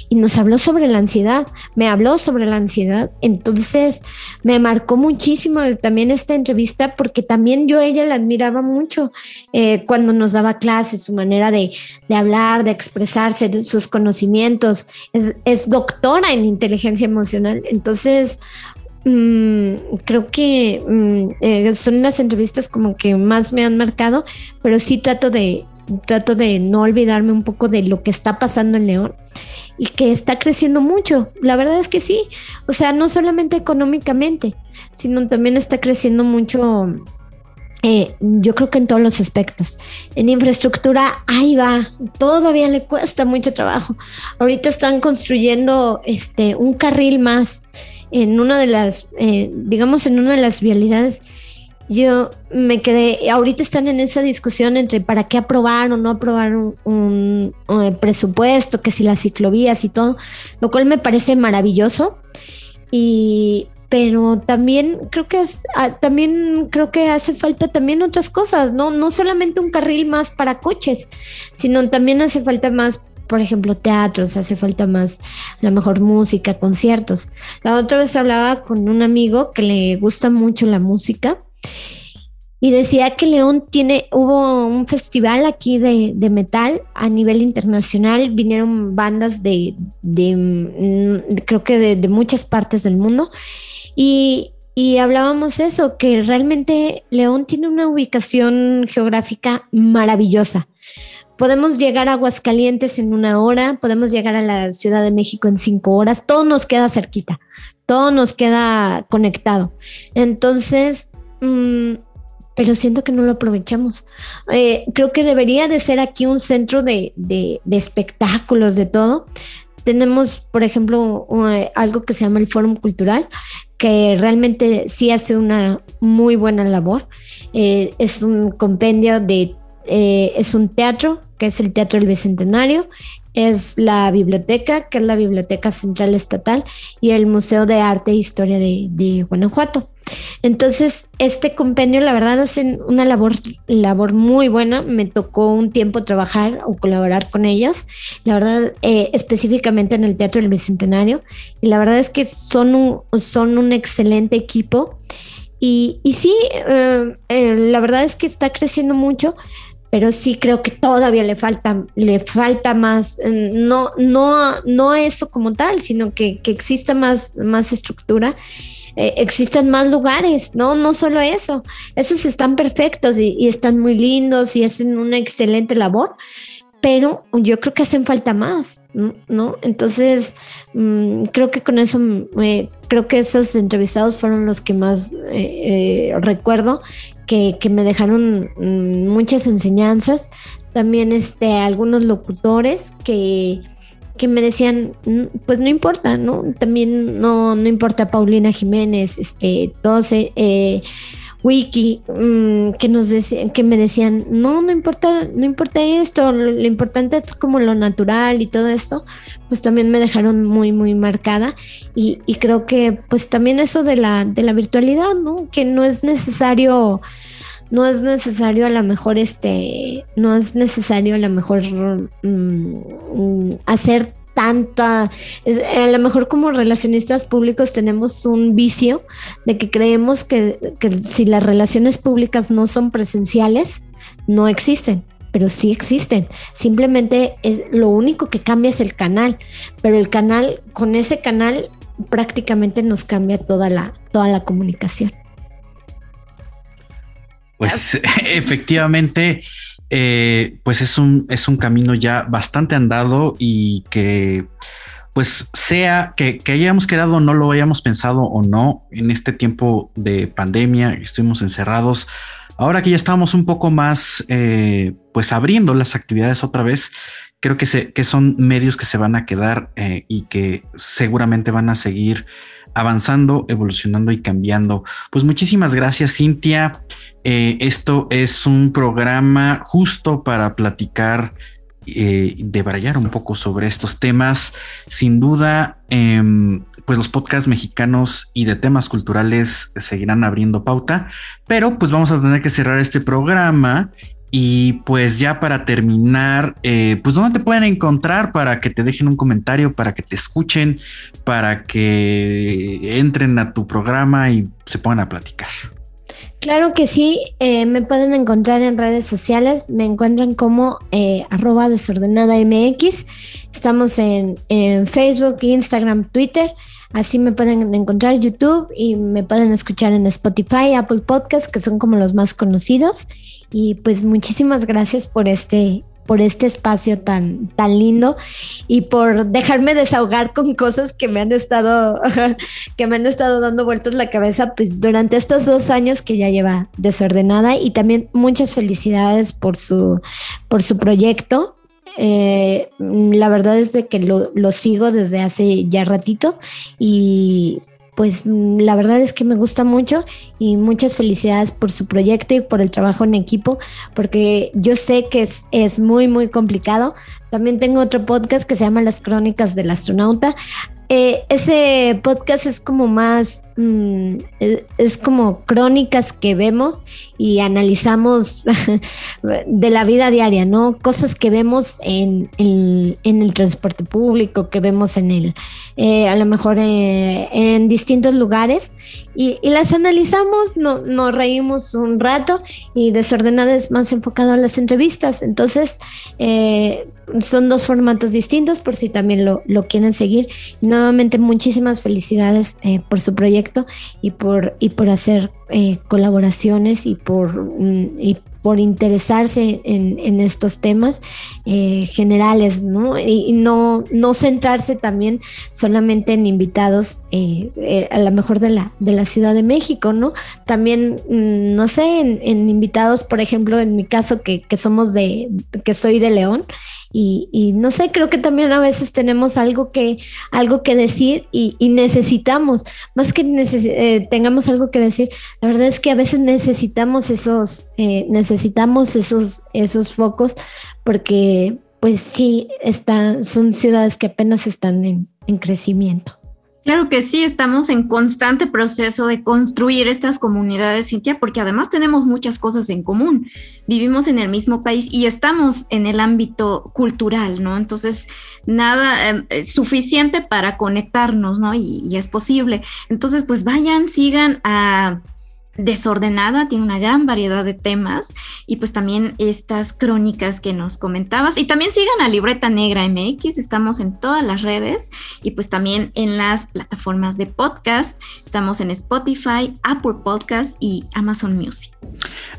y nos habló sobre la ansiedad, me habló sobre la ansiedad, entonces me marcó muchísimo también esta entrevista porque también yo ella la admiraba mucho eh, cuando nos daba clases, su manera de, hablar, de expresarse, de sus conocimientos, es, doctora en inteligencia emocional, entonces mm, creo que mm, eh, son las entrevistas como que más me han marcado, pero sí trato de, trato de no olvidarme un poco de lo que está pasando en León y que está creciendo mucho. La verdad es que sí, o sea, no solamente económicamente, sino también está creciendo mucho. Eh, yo creo que en todos los aspectos. En infraestructura, ahí va, todavía le cuesta mucho trabajo. Ahorita están construyendo este, un carril más en una de las, eh, digamos, en una de las vialidades yo me quedé, ahorita están en esa discusión entre para qué aprobar o no aprobar un, eh, presupuesto, que si las ciclovías y todo, lo cual me parece maravilloso. Y, pero también creo que ah, también creo que hace falta también otras cosas, ¿no? No solamente un carril más para coches, sino también hace falta más por ejemplo, teatros, hace falta más, la mejor música, conciertos. La otra vez hablaba con un amigo que le gusta mucho la música y decía que León tiene, hubo un festival aquí de, metal a nivel internacional, vinieron bandas de, mm, creo que de, muchas partes del mundo, y, y hablábamos eso, que realmente León tiene una ubicación geográfica maravillosa. Podemos llegar a Aguascalientes en una hora, podemos llegar a la Ciudad de México en cinco horas, todo nos queda cerquita, todo nos queda conectado. Entonces, Mm, pero siento que no lo aprovechamos. Eh, creo que debería de ser aquí un centro de, de, espectáculos, de todo. Tenemos, por ejemplo, algo que se llama el Fórum Cultural, que realmente sí hace una muy buena labor. Eh, es un compendio de, eh, es un teatro, que es el Teatro del Bicentenario, es la biblioteca, que es la Biblioteca Central Estatal, y el Museo de Arte e Historia de, Guanajuato. Entonces, este compendio, la verdad, hacen una labor, labor muy buena. Me tocó un tiempo trabajar o colaborar con ellos, la verdad, eh, específicamente en el Teatro del Bicentenario. Y la verdad es que son un, son un excelente equipo. Y, y sí, eh, eh, la verdad es que está creciendo mucho pero sí creo que todavía le falta, le falta más, eh, no, no, no eso como tal, sino que, que exista más, más estructura, eh, existen más lugares, ¿no? No solo eso, esos están perfectos y, y, están muy lindos y hacen una excelente labor, pero yo creo que hacen falta más, ¿no? Entonces, mm, creo que con eso, eh, creo que esos entrevistados fueron los que más recuerdo que, me dejaron mm, muchas enseñanzas. También este, algunos locutores que, que me decían, mm, pues no importa, ¿no? También no, no importa Paulina Jiménez, este, todos, eh, eh Wiki, mm, que nos decían, que me decían, no, no importa, no importa esto, lo, importante es como lo natural y todo esto, pues también me dejaron muy, muy marcada. Y, y creo que pues también eso de la, de la virtualidad, ¿no? Que no es necesario no es necesario a lo mejor este, no es necesario a lo mejor mm, hacer tanta, a lo mejor como relacionistas públicos tenemos un vicio de que creemos que, que si las relaciones públicas no son presenciales, no existen pero sí existen. Simplemente es lo único que cambia es el canal, pero el canal, con ese canal prácticamente nos cambia toda la, toda la comunicación. Pues efectivamente, eh, pues es un, es un camino ya bastante andado y que pues sea que, hayamos quedado, no lo hayamos pensado o no, en este tiempo de pandemia, estuvimos encerrados, ahora que ya estamos un poco más, eh, pues abriendo las actividades otra vez, creo que, se, que son medios que se van a quedar eh, y que seguramente van a seguir avanzando, evolucionando y cambiando. Pues muchísimas gracias, Cintia. Eh, esto es un programa justo para platicar, eh, de barallar un poco sobre estos temas. Sin duda, em, pues los podcasts mexicanos y de temas culturales seguirán abriendo pauta, pero pues vamos a tener que cerrar este programa y pues ya para terminar, eh, pues dónde te pueden encontrar para que te dejen un comentario, para que te escuchen, para que entren a tu programa y se pongan a platicar. Claro que sí, eh, me pueden encontrar en redes sociales, me encuentran como eh, arroba desordenada MX, estamos en, en Facebook, Instagram, Twitter. Así me pueden encontrar YouTube y me pueden escuchar en Spotify, Apple Podcasts, que son como los más conocidos. Y pues muchísimas gracias por este por este espacio tan, tan lindo y por dejarme desahogar con cosas que me han estado, que me han estado dando vueltas la cabeza, pues durante estos dos años que ya lleva desordenada y también muchas felicidades por su, por su proyecto. Eh, la verdad es de que lo, lo sigo desde hace ya ratito y pues mm, la verdad es que me gusta mucho y muchas felicidades por su proyecto y por el trabajo en equipo, porque yo sé que es, es muy, muy complicado. También tengo otro podcast que se llama Las Crónicas del Astronauta. Eh, ese podcast es como más, mm, es, como crónicas que vemos y analizamos de la vida diaria, ¿no? Cosas que vemos en, en, el transporte público, que vemos en el, eh, a lo mejor eh, en distintos lugares y, las analizamos, no, nos reímos un rato y desordenada es más enfocado a las entrevistas. Entonces, son dos formatos distintos por si también lo, lo quieren seguir. nuevamente, muchísimas felicidades eh, por su proyecto y por, y por hacer eh, colaboraciones y por, mm, y por interesarse en, estos temas eh, generales, ¿no? Y, no, no centrarse también solamente en invitados, eh, eh, a lo mejor de la, de la Ciudad de México, ¿no? También, mm, no sé, en, invitados, por ejemplo, en mi caso, que, que somos de, que soy de León, y, no sé, creo que también a veces tenemos algo que, algo que decir y, necesitamos, más que eh, tengamos algo que decir, la verdad es que a veces necesitamos esos, eh, necesitamos esos, esos focos porque pues sí, están, son ciudades que apenas están en, en crecimiento. Claro que sí, estamos en constante proceso de construir estas comunidades, Cintia, porque además tenemos muchas cosas en común. Vivimos en el mismo país y estamos en el ámbito cultural, ¿no? Entonces, nada eh, suficiente para conectarnos, ¿no? Y es posible. Entonces, pues vayan, sigan a desordenada, tiene una gran variedad de temas y pues también estas crónicas que nos comentabas y también sigan a Libreta Negra MX, estamos en todas las redes y pues también en las plataformas de podcast, estamos en Spotify, Apple Podcast y Amazon Music.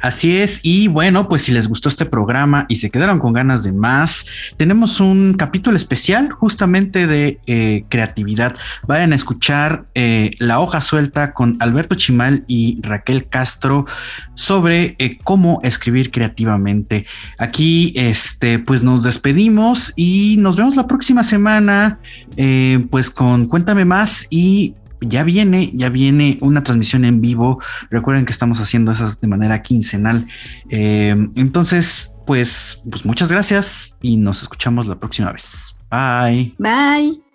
Así es y bueno, pues si les gustó este programa y se quedaron con ganas de más, tenemos un capítulo especial justamente de eh, creatividad. Vayan a escuchar eh, La hoja suelta con Alberto Chimal y Raquel el Castro sobre eh, cómo escribir creativamente. Aquí, este, pues nos despedimos y nos vemos la próxima semana, eh, pues con Cuéntame más y ya viene, ya viene una transmisión en vivo. Recuerden que estamos haciendo esas de manera quincenal. Eh, entonces, pues, pues muchas gracias y nos escuchamos la próxima vez. Bye. Bye.